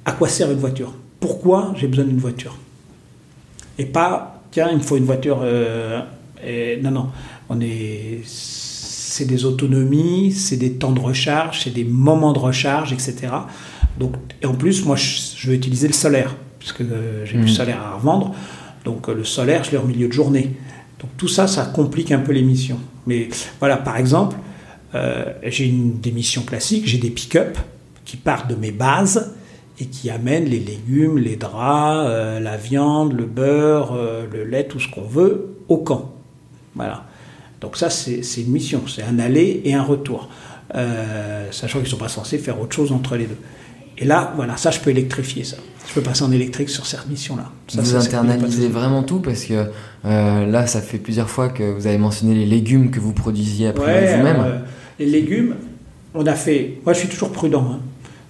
à quoi sert une voiture. Pourquoi j'ai besoin d'une voiture? Et pas, tiens, il me faut une voiture. euh, non, non, on est. c'est des autonomies, c'est des temps de recharge, c'est des moments de recharge, etc. Donc, et en plus, moi, je, je vais utiliser le solaire, parce que euh, j'ai du solaire à revendre. Donc, euh, le solaire, je l'ai en milieu de journée. Donc, tout ça, ça complique un peu l'émission. Mais voilà, par exemple, euh, j'ai une des missions classiques, j'ai des pick-up qui partent de mes bases et qui amènent les légumes, les draps, la viande, le beurre, le lait, tout ce qu'on veut au camp. Voilà. Donc ça, c'est une mission, c'est un aller et un retour, Euh, sachant qu'ils ne sont pas censés faire autre chose entre les deux. Et là, voilà, ça, je peux électrifier ça. Je peux passer en électrique sur cette mission-là. Vous ça, internalisez vraiment tout parce que euh, là, ça fait plusieurs fois que vous avez mentionné les légumes que vous produisiez après Ouais, vous-même. euh, les légumes, on a fait. Moi, je suis toujours prudent. hein.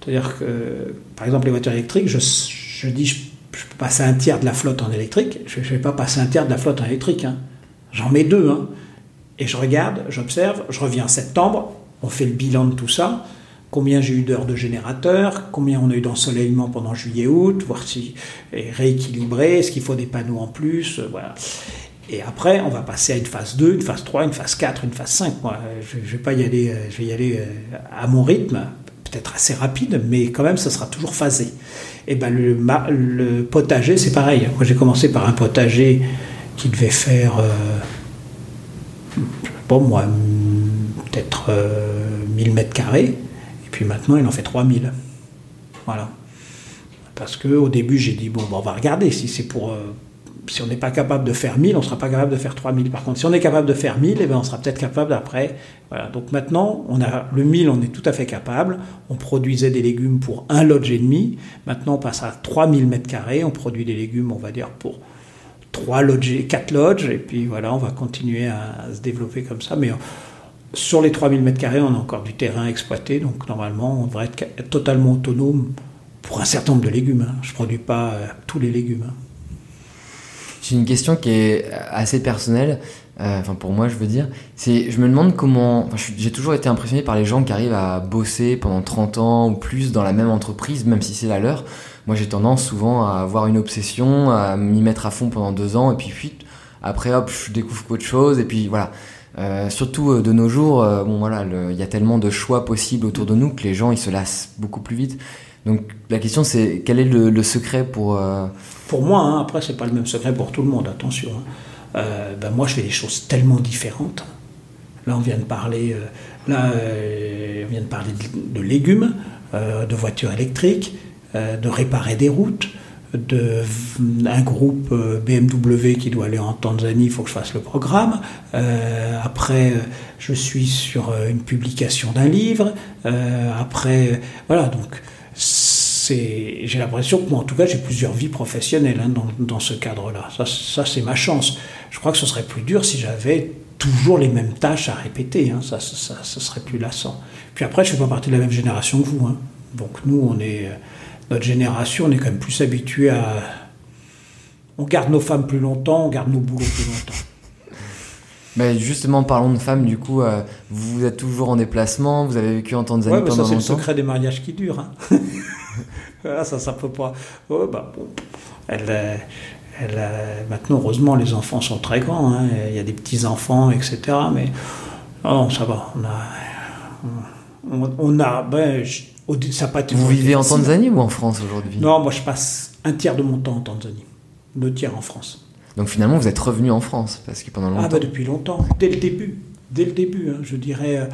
C'est-à-dire que, par exemple, les voitures électriques, je, je dis, je, je peux passer un tiers de la flotte en électrique. Je ne vais pas passer un tiers de la flotte en électrique. hein. J'en mets deux. hein. Et je regarde, j'observe, je reviens en septembre, on fait le bilan de tout ça. Combien j'ai eu d'heures de générateur, combien on a eu d'ensoleillement pendant juillet-août, voir si est rééquilibré, est-ce qu'il faut des panneaux en plus, euh, voilà. Et après, on va passer à une phase 2, une phase 3, une phase 4, une phase 5. Moi, je ne vais pas y aller, euh, je vais y aller euh, à mon rythme, peut-être assez rapide, mais quand même, ça sera toujours phasé. Et ben le, potager, c'est pareil. Moi, j'ai commencé par un potager qui devait faire, pas moi, peut-être euh, 1000 mètres carrés. Et puis maintenant, il en fait 3000. Voilà. Parce que au début, j'ai dit, bon, ben, on va regarder si c'est pour. euh, si on n'est pas capable de faire 1000, on ne sera pas capable de faire 3000. Par contre, si on est capable de faire 1000, eh ben, on sera peut-être capable après. Voilà. Donc maintenant, on a le 1000, on est tout à fait capable. On produisait des légumes pour un lodge et demi. Maintenant, on passe à 3000 mètres carrés. On produit des légumes, on va dire, pour 3 lodges, 4 lodges. Et puis voilà, on va continuer à, se développer comme ça. Mais euh, sur les 3000 mètres carrés, on a encore du terrain à exploiter. Donc normalement, on devrait être, totalement autonome pour un certain nombre de légumes. hein. Je ne produis pas euh, tous les légumes. hein. J'ai une question qui est assez personnelle, euh, enfin pour moi je veux dire, c'est je me demande comment, j'ai toujours été impressionné par les gens qui arrivent à bosser pendant 30 ans ou plus dans la même entreprise, même si c'est la leur. Moi j'ai tendance souvent à avoir une obsession, à m'y mettre à fond pendant deux ans et puis. Après hop, je découvre qu'autre chose et puis voilà. Euh, surtout euh, de nos jours, euh, voilà, il y a tellement de choix possibles autour de nous que les gens ils se lassent beaucoup plus vite. Donc la question c'est quel est le, secret pour Pour moi, hein, après, c'est pas le même secret pour tout le monde, attention. hein. Ben, moi, je fais des choses tellement différentes. Là, on vient de parler, là, on vient de, parler de, de légumes, de voitures électriques, de réparer des routes, de un groupe euh, BMW qui doit aller en Tanzanie, il faut que je fasse le programme. Euh, après, euh, je suis sur euh, une publication d'un livre. Euh, après, euh, voilà, donc j'ai l'impression que moi, en tout cas, j'ai plusieurs vies professionnelles hein, dans, ce cadre-là. Ça, c'est ma chance. Je crois que ce serait plus dur si j'avais toujours les mêmes tâches à répéter. hein. Ça, ça serait plus lassant. Puis après, je ne fais pas partie de la même génération que vous. hein. Donc nous, on est, notre génération, on est quand même plus habitué à... On garde nos femmes plus longtemps, on garde nos boulots plus longtemps. Ben justement, parlons de femmes, du coup, euh, vous êtes toujours en déplacement, vous avez vécu en Tanzanie Ouais, mais ça pendant c'est le secret des mariages qui durent. hein. Voilà, ça, ça peut pas. Ouais, bah, bon. Elle, euh, elle, euh, maintenant, heureusement, les enfants sont très grands. hein. Il y a des petits enfants, etc. Mais non, ça va. On a, on, on a. Ben, je- ça pas Vous vivez en. Tanzanie ou en France aujourd'hui? Non, moi, je passe un tiers de mon temps en Tanzanie, deux tiers en France. Donc finalement, vous êtes revenu en France, parce que pendant longtemps... Ah bah depuis longtemps, dès le début, dès le début, hein, je dirais, euh,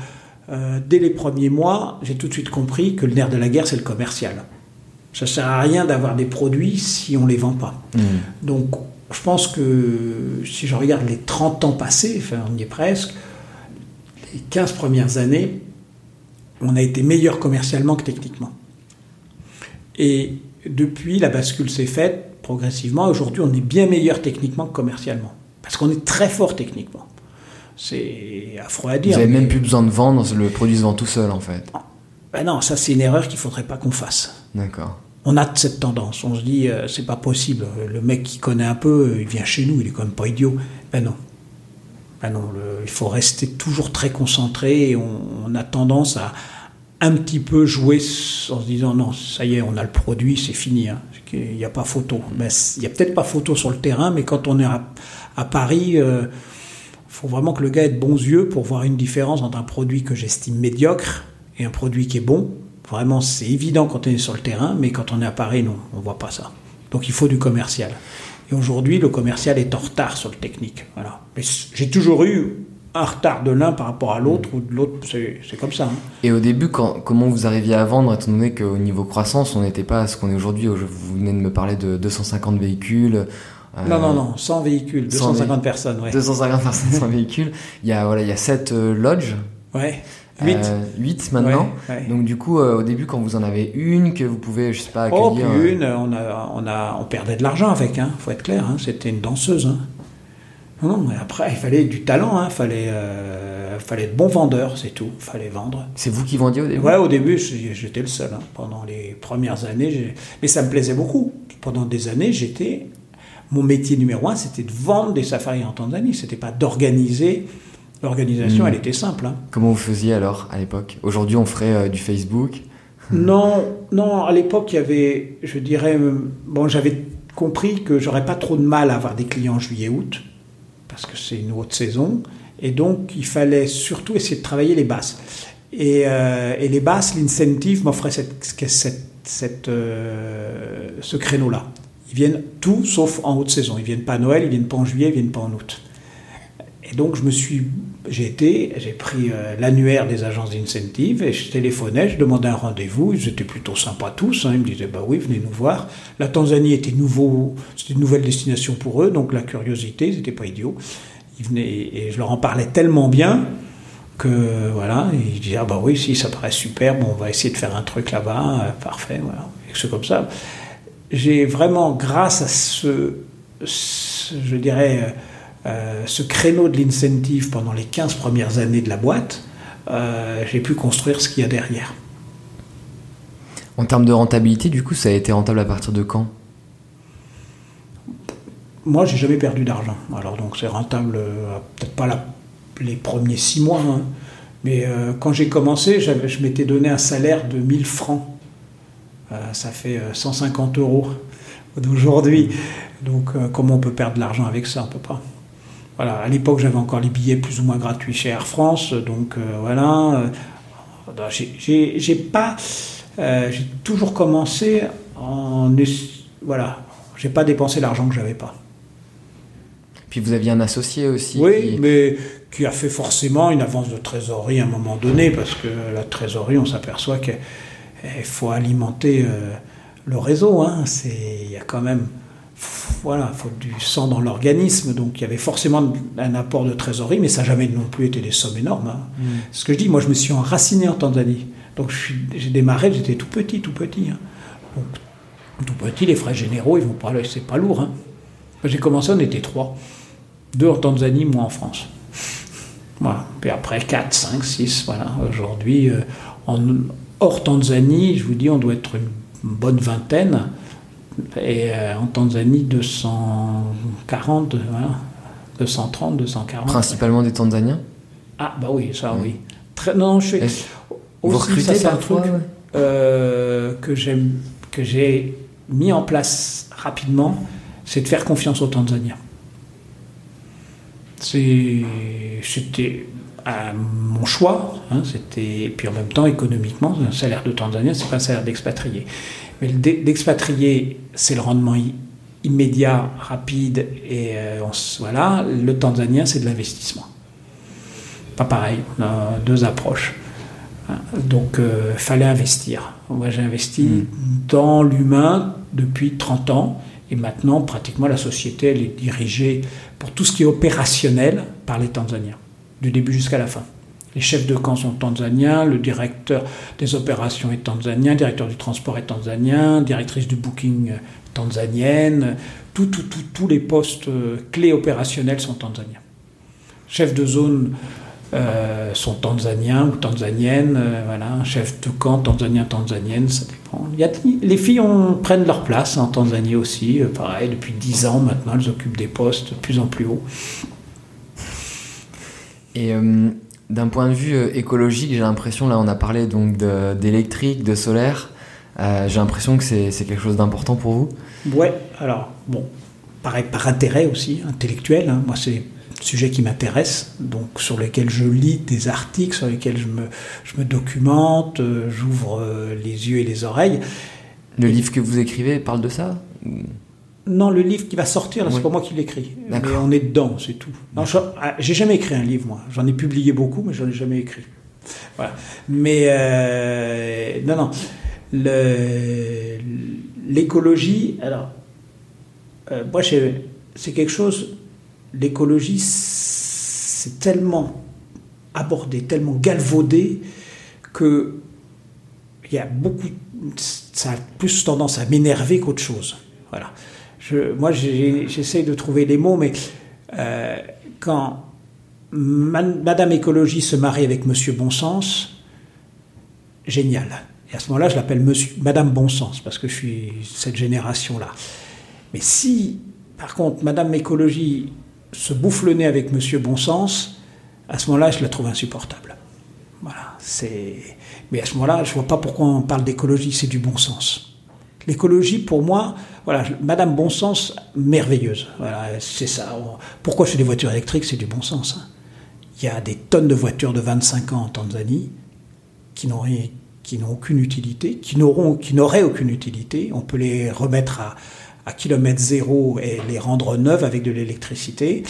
euh, dès les premiers mois, j'ai tout de suite compris que le nerf de la guerre, c'est le commercial. Ça sert à rien d'avoir des produits si on les vend pas. Hmm. Donc je pense que si je regarde les 30 ans passés, enfin on y est presque, les 15 premières années, on a été meilleur commercialement que techniquement. Et depuis, la bascule s'est faite progressivement. Aujourd'hui, on est bien meilleur techniquement que commercialement. Parce qu'on est très fort techniquement. C'est affreux à Vous dire. avez mais- même plus besoin de vendre, le produit se vend tout seul en fait. Ben non, ça c'est une erreur qu'il faudrait pas qu'on fasse. D'accord. On a cette tendance. On se dit, euh, c'est pas possible. Le mec qui connaît un peu, il vient chez nous, il est quand même pas idiot. Ben non. Ben non, le- il faut rester toujours très concentré et on, on a tendance à un petit peu jouer s- en se disant non, ça y est, on a le produit, c'est fini. hein. Il n'y a pas photo. C- il n'y a peut-être pas photo sur le terrain, mais quand on est à, Paris, euh, faut vraiment que le gars ait de bons yeux pour voir une différence entre un produit que j'estime médiocre et un produit qui est bon. Vraiment, c'est évident quand on est sur le terrain, mais quand on est à Paris, non, on voit pas ça. Donc il faut du commercial. Et aujourd'hui, le commercial est en retard sur le technique. Voilà. Mais j'ai toujours eu un retard de l'un par rapport à l'autre, ou de l'autre, c'est comme ça. hein. Et au début, quand, comment vous arriviez à vendre, étant donné qu'au niveau croissance, on n'était pas à ce qu'on est aujourd'hui Vous venez de me parler de 250 véhicules. euh, Non, non, non, 100 véhicules, 100 250 personnes, ouais. 250 personnes, 100 véhicules. Il y a, voilà, il y a 7 lodges. Ouais. 8. 8 maintenant. Ouais, ouais. Donc du coup, euh, au début, quand vous en avez une, que vous pouvez, je sais pas, Oh, accueillir... puis euh, une, on, a, on, a, on perdait de l'argent avec, hein, faut être clair, hein, c'était une danseuse. Hein. Non, non, mais après, il fallait du talent, hein, fallait, euh, fallait de bons vendeurs, c'est tout, fallait vendre. C'est vous qui vendiez au début? Ouais, au début, j'étais le seul. hein. Pendant les premières années, mais ça me plaisait beaucoup. Pendant des années, j'étais. Mon métier numéro un, c'était de vendre des safaris en Tanzanie. C'était pas d'organiser. L'organisation, Mm. elle était simple. hein. Comment vous faisiez alors à l'époque? Aujourd'hui, on ferait euh, du Facebook? Non, non. À l'époque, il y avait, je dirais, euh, bon, j'avais compris que j'aurais pas trop de mal à avoir des clients en juillet-août parce que c'est une haute saison. Et donc, il fallait surtout essayer de travailler les bases. Et, euh, et les basses, l'incentive m'offrait cette, euh, ce créneau-là. Ils viennent tout sauf en haute saison. Ils viennent pas à Noël, ils viennent pas en juillet, ils viennent pas en août. Et donc je me suis, j'ai été, j'ai pris euh, l'annuaire des agences d'incentive et je téléphonais, je demandais un rendez-vous. Ils étaient plutôt sympas tous. hein. Ils me disaient bah oui, venez nous voir. La Tanzanie était nouveau, c'était une nouvelle destination pour eux, donc la curiosité, ils n'étaient pas idiots. Ils venaient et je leur en parlais tellement bien que voilà, ils disaient ah bah oui, si ça paraît super, bon on va essayer de faire un truc là-bas, euh, parfait, voilà. Et c'est comme ça. J'ai vraiment, grâce à ce, ce- je dirais, euh, ce créneau de l'incentive pendant les 15 premières années de la boîte, euh, j'ai pu construire ce qu'il y a derrière. En termes de rentabilité, du coup, ça a été rentable à partir de quand? Moi, j'ai jamais perdu d'argent. Alors donc c'est rentable, euh, peut-être pas la- les premiers six mois, hein. mais quand j'ai commencé, je m'étais donné un salaire de 1000 francs. Ça fait euh, 150 euros d'aujourd'hui. Donc comment on peut perdre de l'argent avec ça On peut pas. Voilà, à l'époque j'avais encore les billets plus ou moins gratuits chez Air France, donc euh, voilà. Euh, j'ai- pas, euh, j'ai toujours commencé en, voilà, j'ai pas dépensé l'argent que j'avais pas. Puis vous aviez un associé aussi. Oui, qui- mais qui a fait forcément une avance de trésorerie à un moment donné, parce que la trésorerie, on s'aperçoit qu'il faut alimenter euh, le réseau. Hein. Il y a quand même voilà, faut du sang dans l'organisme, donc il y avait forcément un apport de trésorerie, mais ça n'a jamais non plus été des sommes énormes. hein. Mm. Ce que je dis, moi je me suis enraciné en Tanzanie. Donc j'ai démarré, j'étais tout petit, tout petit. hein. Donc, tout petit, les frais généraux, ils vont pas, c'est pas lourd. hein. J'ai commencé, on était trois. Deux en Tanzanie, moi en France. Voilà. Puis après, 4, 5, 6, voilà. Aujourd'hui, euh, hors Tanzanie, je vous dis, on doit être une bonne vingtaine. Et euh, en Tanzanie, 240, voilà. 230, 240. Principalement des Tanzaniens Ah, bah oui, ça, oui. Très, non, je. Est-ce- Vous aussi, recrutez ça, c'est un truc ouais euh, que j'aime, que j'ai mis en place rapidement, c'est de faire confiance aux Tanzaniens. C'était mon choix, hein, c'était, et puis en même temps économiquement, un salaire de Tanzanien, c'est pas un salaire d'expatrié. Mais le d'e- d'expatrié, c'est le rendement immédiat, rapide, et euh, on voilà. Le Tanzanien, c'est de l'investissement. Pas pareil, on a deux approches. Hein, Donc, il fallait investir. Moi, j'ai investi Mm. dans l'humain depuis 30 ans. Et maintenant, pratiquement, la société, elle est dirigée pour tout ce qui est opérationnel par les Tanzaniens, du début jusqu'à la fin. Les chefs de camp sont tanzaniens, le directeur des opérations est tanzanien, le directeur du transport est tanzanien, directrice du booking tanzanienne, tous les postes euh, clés opérationnels sont tanzaniens. Chefs de zone euh, sont tanzaniens ou tanzaniennes, euh, voilà, chef de camp tanzanien, tanzanienne, ça dépend. Les filles prennent leur place en Tanzanie aussi, pareil, depuis 10 ans maintenant, elles occupent des postes de plus en plus hauts. Et d'un point de vue euh, écologique, j'ai l'impression, là on a parlé donc d'électrique, de, solaire, euh, j'ai l'impression que c'est quelque chose d'important pour vous. Ouais, alors, bon, pareil, par intérêt aussi, intellectuel, hein, moi c'est sujets qui m'intéressent, donc sur lesquels je lis des articles, sur lesquels je me, je me documente, euh, j'ouvre euh, les yeux et les oreilles. Le livre que vous écrivez parle de ça Non, le livre qui va sortir, c'est Oui. pas moi qui l'écris. Mais on est dedans, c'est tout. Non, ah, j'ai jamais écrit un livre, moi. J'en ai publié beaucoup, mais j'en ai jamais écrit. Voilà. Mais euh, non, non. L'écologie, alors, euh, moi, c'est quelque chose. L'écologie, c'est tellement abordé, tellement galvaudé que il y a beaucoup, ça a plus tendance à m'énerver qu'autre chose. Voilà. Moi, j'essaye de trouver les mots, mais euh, quand Madame Écologie se marie avec Monsieur Bon Sens, génial. Et à ce moment-là, je l'appelle Monsieur, Madame Bon Sens parce que je suis cette génération-là. Mais si, par contre, Madame Écologie se bouffe le nez avec Monsieur Bon Sens, à ce moment-là, je la trouve insupportable. Voilà. Mais à ce moment-là, je vois pas pourquoi on parle d'écologie, c'est du bon sens. L'écologie, pour moi, voilà, Madame Bon Sens, merveilleuse. Voilà, c'est ça. Pourquoi des voitures électriques? C'est du bon sens. hein. Il y a des tonnes de voitures de 25 ans en Tanzanie qui n'ont qui n'ont aucune utilité, qui n'auront, qui n'auraient aucune utilité. On peut les remettre à, à kilomètre zéro et les rendre neuves avec de l'électricité.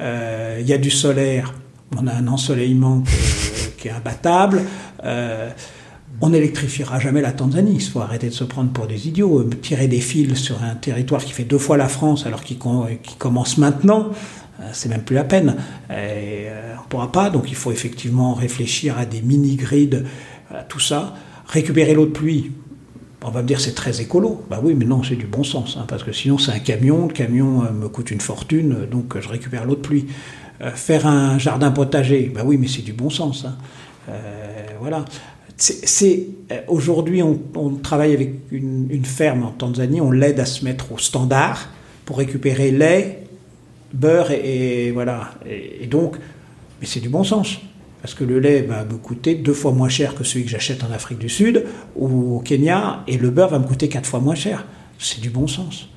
Euh, Il y a du solaire. On a un ensoleillement qui est imbattable. Euh, on n'électrifiera jamais la Tanzanie. Il faut arrêter de se prendre pour des idiots. Euh, Tirer des fils sur un territoire qui fait deux fois la France alors qu'il com- qu'il commence maintenant, euh, c'est même plus la peine. Euh, on ne pourra pas. Donc il faut effectivement réfléchir à des mini-grids, à tout ça. Récupérer l'eau de pluie. On va me dire c'est très écolo. Bah oui, mais non, c'est du bon sens, hein, parce que sinon c'est un camion. Le camion me coûte une fortune, donc je récupère l'eau de pluie. Faire un jardin potager, bah oui, mais c'est du bon sens. hein. Voilà. C'est, euh, aujourd'hui, on, travaille avec une, ferme en Tanzanie. On l'aide à se mettre au standard pour récupérer lait, beurre et, voilà. Et, donc, mais c'est du bon sens. Parce que le lait va me coûter deux fois moins cher que celui que j'achète en Afrique du Sud ou au Kenya, et le beurre va me coûter quatre fois moins cher. C'est du bon sens.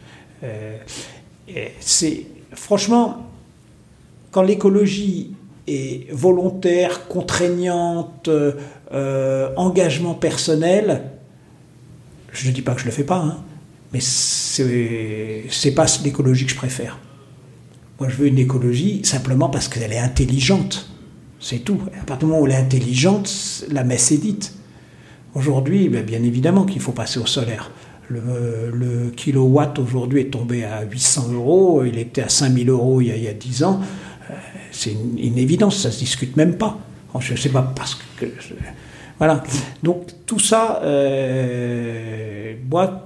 Euh, c'est franchement, quand l'écologie est volontaire, contraignante, euh, engagement personnel, je ne dis pas que je le fais pas, hein, mais c'est pas l'écologie que je préfère. Moi, je veux une écologie simplement parce qu'elle est intelligente. C'est tout. À partir du moment où elle est intelligente, la messe est dite. Aujourd'hui, ben, bien évidemment qu'il faut passer au solaire. Le, le kilowatt aujourd'hui est tombé à 800 euros, il était à 5000 euros il y a, il y a 10 ans. C'est une, évidence, ça se discute même pas. Je ne sais pas parce que. voilà. Donc tout ça, euh,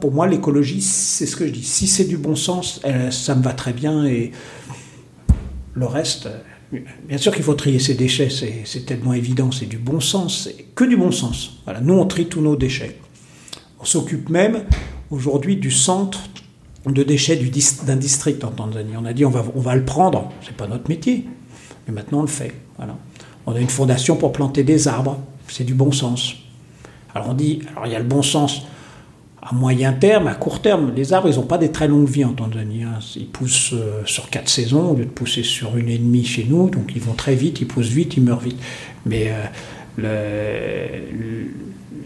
pour moi, l'écologie, c'est ce que je dis. Si c'est du bon sens, euh, ça me va très bien et le reste. euh, Bien sûr qu'il faut trier ses déchets, c'est tellement évident, c'est du bon sens, que du bon sens. Nous on trie tous nos déchets. On s'occupe même aujourd'hui du centre de déchets d'un district en Tanzanie. On a dit on va, on va le prendre, c'est pas notre métier, mais maintenant on le fait. Voilà. On a une fondation pour planter des arbres, c'est du bon sens. Alors on dit, alors il y a le bon sens à moyen terme, à court terme. Les arbres, ils n'ont pas des très longues vies en Tanzanie. hein. Ils poussent euh, sur quatre saisons au lieu de pousser sur une et demie chez nous, donc ils vont très vite, ils poussent vite, ils meurent vite. Mais euh,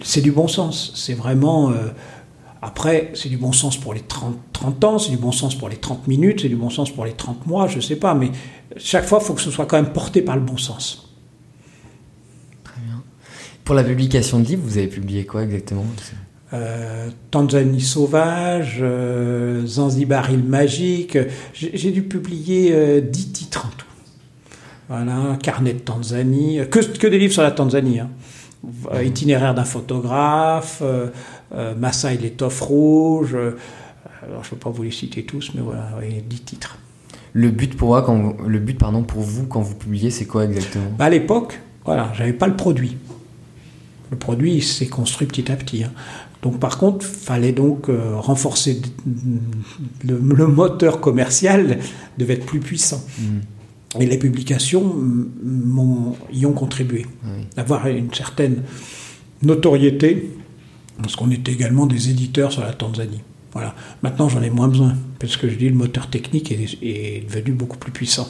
c'est du bon sens. C'est vraiment. euh, après, c'est du bon sens pour les 30, 30 ans, c'est du bon sens pour les 30 minutes, c'est du bon sens pour les 30 mois, je ne sais pas, mais chaque fois, il faut que ce soit quand même porté par le bon sens. Très bien. Pour la publication de livres, vous avez publié quoi exactement? Euh, Tanzanie sauvage, euh, Zanzibar île magique. J'ai dû publier euh, 10 titres en tout. Voilà, carnet de Tanzanie, que, que des livres sur la Tanzanie. hein. Euh, itinéraire d'un photographe, euh, Massa et l'étoffe rouge. euh, alors je ne peux pas vous les citer tous, mais voilà, oui, 10 titres. Le but pour moi, quand vous- le but pardon pour vous quand vous publiez, c'est quoi exactement? Bah, à l'époque, voilà, j'avais pas le produit. Le produit s'est construit petit à petit. hein. Donc par contre, fallait donc euh, renforcer le, le moteur commercial devait être plus puissant. Et les publications mm, y ont contribué. Oui. D'avoir une certaine notoriété, parce qu'on était également des éditeurs sur la Tanzanie. Voilà. Maintenant, j'en ai moins besoin, parce que je dis le moteur technique est, est devenu beaucoup plus puissant.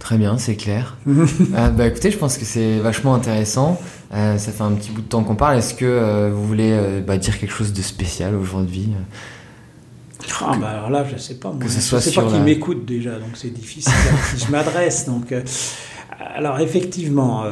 Très bien, c'est clair. euh, bah, écoutez, je pense que c'est vachement intéressant. Euh, ça fait un petit bout de temps qu'on parle. Est-ce que euh, vous voulez bah, dire quelque chose de spécial aujourd'hui ah, bah, alors là, je sais pas. Moi, Que ce je soit sais pas qui la- m'écoute déjà, donc c'est difficile à qui je m'adresse. Donc, alors effectivement,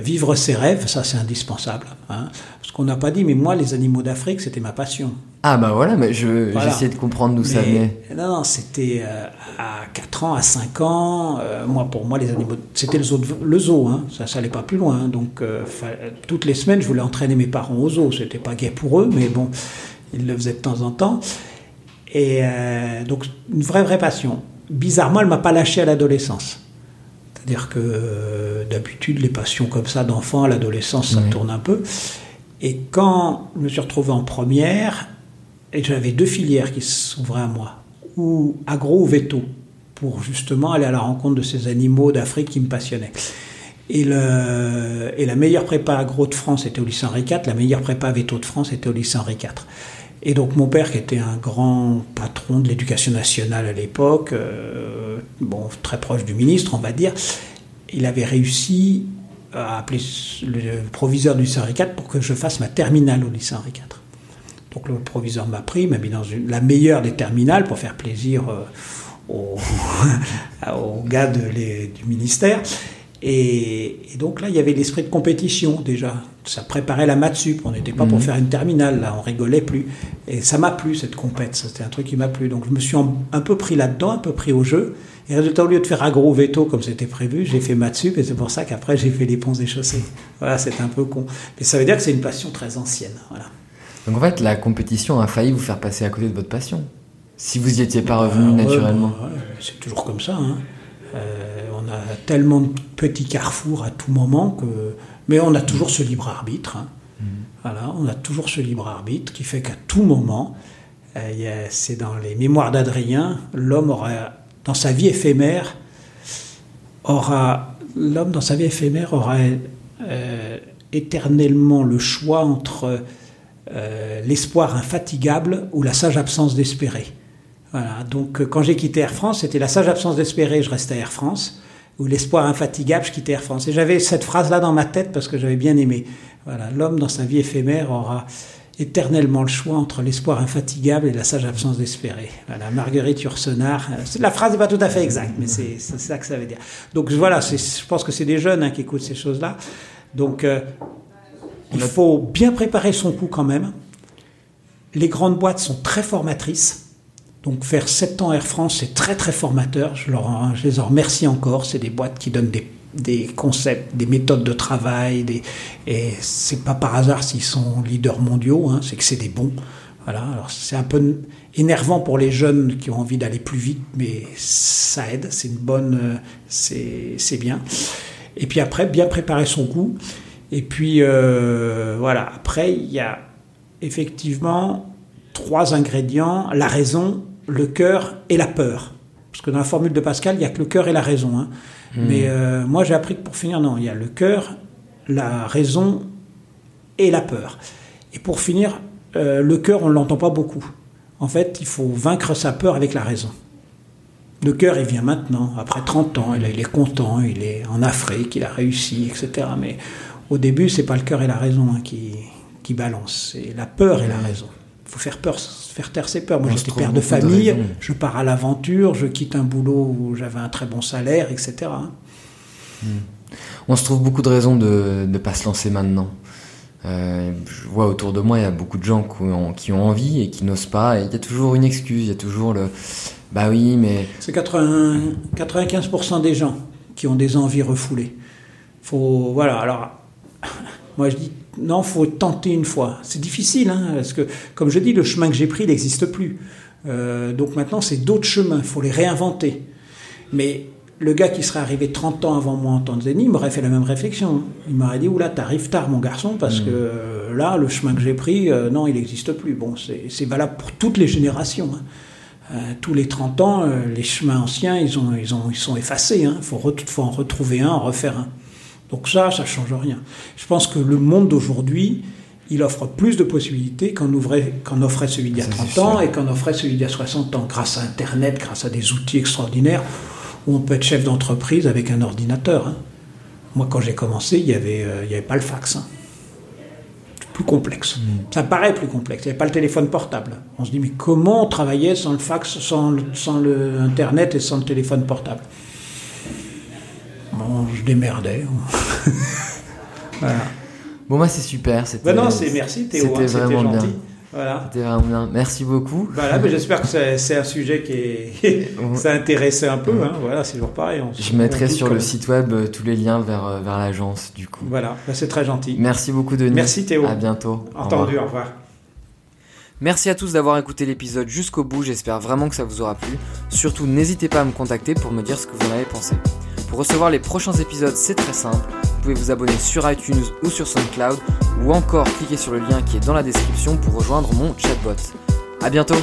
vivre ses rêves, ça c'est indispensable. Hein. Ce qu'on n'a pas dit, mais moi, les animaux d'Afrique, c'était ma passion. Ah bah voilà, mais je, Voilà. j'essayais de comprendre d'où ça venait. Non, non, c'était euh, à 4 ans, à 5 ans. euh, moi, pour moi, les animaux, c'était le zoo, de- le zoo hein, ça, ça allait pas plus loin. hein. donc, euh, fa- toutes les semaines, je voulais entraîner mes parents au zoo. C'était pas gai pour eux, mais bon, ils le faisaient de temps en temps. Et donc, une vraie, vraie passion. Bizarrement, elle m'a pas lâché à l'adolescence. C'est-à-dire que euh, d'habitude, les passions comme ça d'enfant à l'adolescence, ça tourne un peu. Et quand je me suis retrouvé en première, et j'avais deux filières qui s'ouvraient à moi, ou agro ou veto, pour justement aller à la rencontre de ces animaux d'Afrique qui me passionnaient. Et, le, et la meilleure prépa agro de France était au lycée Henri IV, la meilleure prépa veto de France était au lycée Henri IV. Et donc mon père, qui était un grand patron de l'éducation nationale à l'époque, euh, bon, très proche du ministre, on va dire, il avait réussi à appeler le proviseur du lycée Henri IV pour que je fasse ma terminale au lycée Henri IV. Donc le proviseur m'a pris, m'a mis dans la meilleure des terminales pour faire plaisir euh, aux, gars du ministère. Et donc là, il y avait l'esprit de compétition déjà. Ça préparait la maths sup. On n'était pas pour Mhm. faire une terminale, là, on rigolait plus. Et ça m'a plu, cette compète. C'était un truc qui m'a plu. Donc je me suis un peu pris là-dedans, un peu pris au jeu. Et résultat, au lieu de faire agro veto comme c'était prévu, j'ai fait maths sup. Et c'est pour ça qu'après, j'ai fait les ponts et chaussées. Voilà, c'est un peu con. Mais ça veut dire que c'est une passion très ancienne. Voilà. Donc en fait, la compétition a failli vous faire passer à côté de votre passion. Si vous y étiez pas revenu Ah naturellement. bah, c'est toujours comme ça. hein. Euh, on a tellement de petits carrefours à tout moment que. Mais on a toujours ce libre arbitre. hein. Voilà, on a toujours ce libre arbitre qui fait qu'à tout moment, euh, c'est dans les mémoires d'Adrien, l'homme aura, dans sa vie éphémère, aura l'homme dans sa vie éphémère aura euh, éternellement le choix entre euh, l'espoir infatigable ou la sage absence d'espérer. Voilà. Donc quand j'ai quitté Air France, c'était la sage absence d'espérer, je restais à Air France, ou l'espoir infatigable, je quittais Air France. Et j'avais cette phrase-là dans ma tête parce que j'avais bien aimé. Voilà, l'homme dans sa vie éphémère aura éternellement le choix entre l'espoir infatigable et la sage absence d'espérer. Voilà, Marguerite Yourcenar. euh, La phrase n'est pas tout à fait exacte, mais c'est ça que ça veut dire. Donc voilà, je pense que c'est des jeunes hein, qui écoutent ces choses-là. Donc euh, il faut bien préparer son coup quand même. Les grandes boîtes sont très formatrices. Donc faire 7 ans Air France, c'est très très formateur. Je, je les en remercie encore. C'est des boîtes qui donnent des, concepts, des méthodes de travail. Et c'est pas par hasard s'ils sont leaders mondiaux, hein, c'est que c'est des bons. Voilà. Alors c'est un peu énervant pour les jeunes qui ont envie d'aller plus vite, mais ça aide. C'est une bonne, euh, c'est c'est bien. Et puis après, bien préparer son coup. Et puis euh, voilà. Après, il y a effectivement trois ingrédients la raison, le cœur et la peur. Parce que dans la formule de Pascal, il n'y a que le cœur et la raison. hein. Mais euh, moi, j'ai appris que pour finir, non, il y a le cœur, la raison et la peur. Et pour finir, euh, le cœur, on ne l'entend pas beaucoup. En fait, il faut vaincre sa peur avec la raison. Le cœur, il vient maintenant, après 30 ans, il est- il est content, il est en Afrique, il a réussi, etc. Mais au début, c'est pas le cœur et la raison hein, qui, qui balancent, c'est la peur et la raison. Faut faire peur, faire taire ses peurs. Moi, j'étais père de famille, je pars à l'aventure, je quitte un boulot où j'avais un très bon salaire, etc. On se trouve beaucoup de raisons de ne pas se lancer maintenant. Euh, je vois autour de moi, il y a beaucoup de gens qui ont, qui ont envie et qui n'osent pas. Et il y a toujours une excuse, il y a toujours le bah oui, mais C'est 80 95% des gens qui ont des envies refoulées. Faut, voilà, alors, moi je dis, non, faut tenter une fois. C'est difficile, hein, parce que, comme je dis, le chemin que j'ai pris, il n'existe plus. Euh, donc maintenant, c'est d'autres chemins, il faut les réinventer. Mais le gars qui serait arrivé 30 ans avant moi en Tanzanie, il m'aurait fait la même réflexion. Il m'aurait dit, oula, t'arrives tard, mon garçon, parce que euh, là, le chemin que j'ai pris, euh, non, il n'existe plus. Bon, c'est valable pour toutes les générations. hein. Euh, tous les 30 ans, les chemins anciens, ils, ont, ils, ont, ils sont effacés. Il faut, re- faut en retrouver un, en refaire un. Donc ça, ça change rien. Je pense que le monde d'aujourd'hui, il offre plus de possibilités qu'en offrait celui d'il y a Ça, 30 c'est ans et qu'en offrait celui d'il y a 60 ans. Grâce à Internet, grâce à des outils extraordinaires, ou on peut être chef d'entreprise avec un ordinateur. hein. Moi, quand j'ai commencé, il n'y avait, euh, il y avait pas le fax. hein. C'est plus complexe. Ça paraît plus complexe. Il n'y avait pas le téléphone portable. On se dit, mais comment on travaillait sans le fax, sans le, sans le Internet et sans le téléphone portable? Bon, je démerdais. voilà. Bon, bah, c'est super. C'était, Ben non, c'est merci Théo, C'était hein, c'était vraiment gentil. bien. Voilà. C'était vraiment bien. Merci beaucoup. Voilà, mais j'espère que c'est c'est un sujet qui est. ça a intéressé un peu, hein. voilà, c'est toujours pareil. on Je mettrai sur le site web euh, tous les liens vers, euh, vers l'agence, du coup. Voilà, ben, c'est très gentil. Merci beaucoup, Denis. Merci, Théo. À bientôt. Au Entendu, revoir. au revoir. Merci à tous d'avoir écouté l'épisode jusqu'au bout, j'espère vraiment que ça vous aura plu. Surtout, n'hésitez pas à me contacter pour me dire ce que vous en avez pensé. Pour recevoir les prochains épisodes, c'est très simple. Vous pouvez vous abonner sur iTunes ou sur SoundCloud, ou encore cliquer sur le lien qui est dans la description pour rejoindre mon chatbot. À bientôt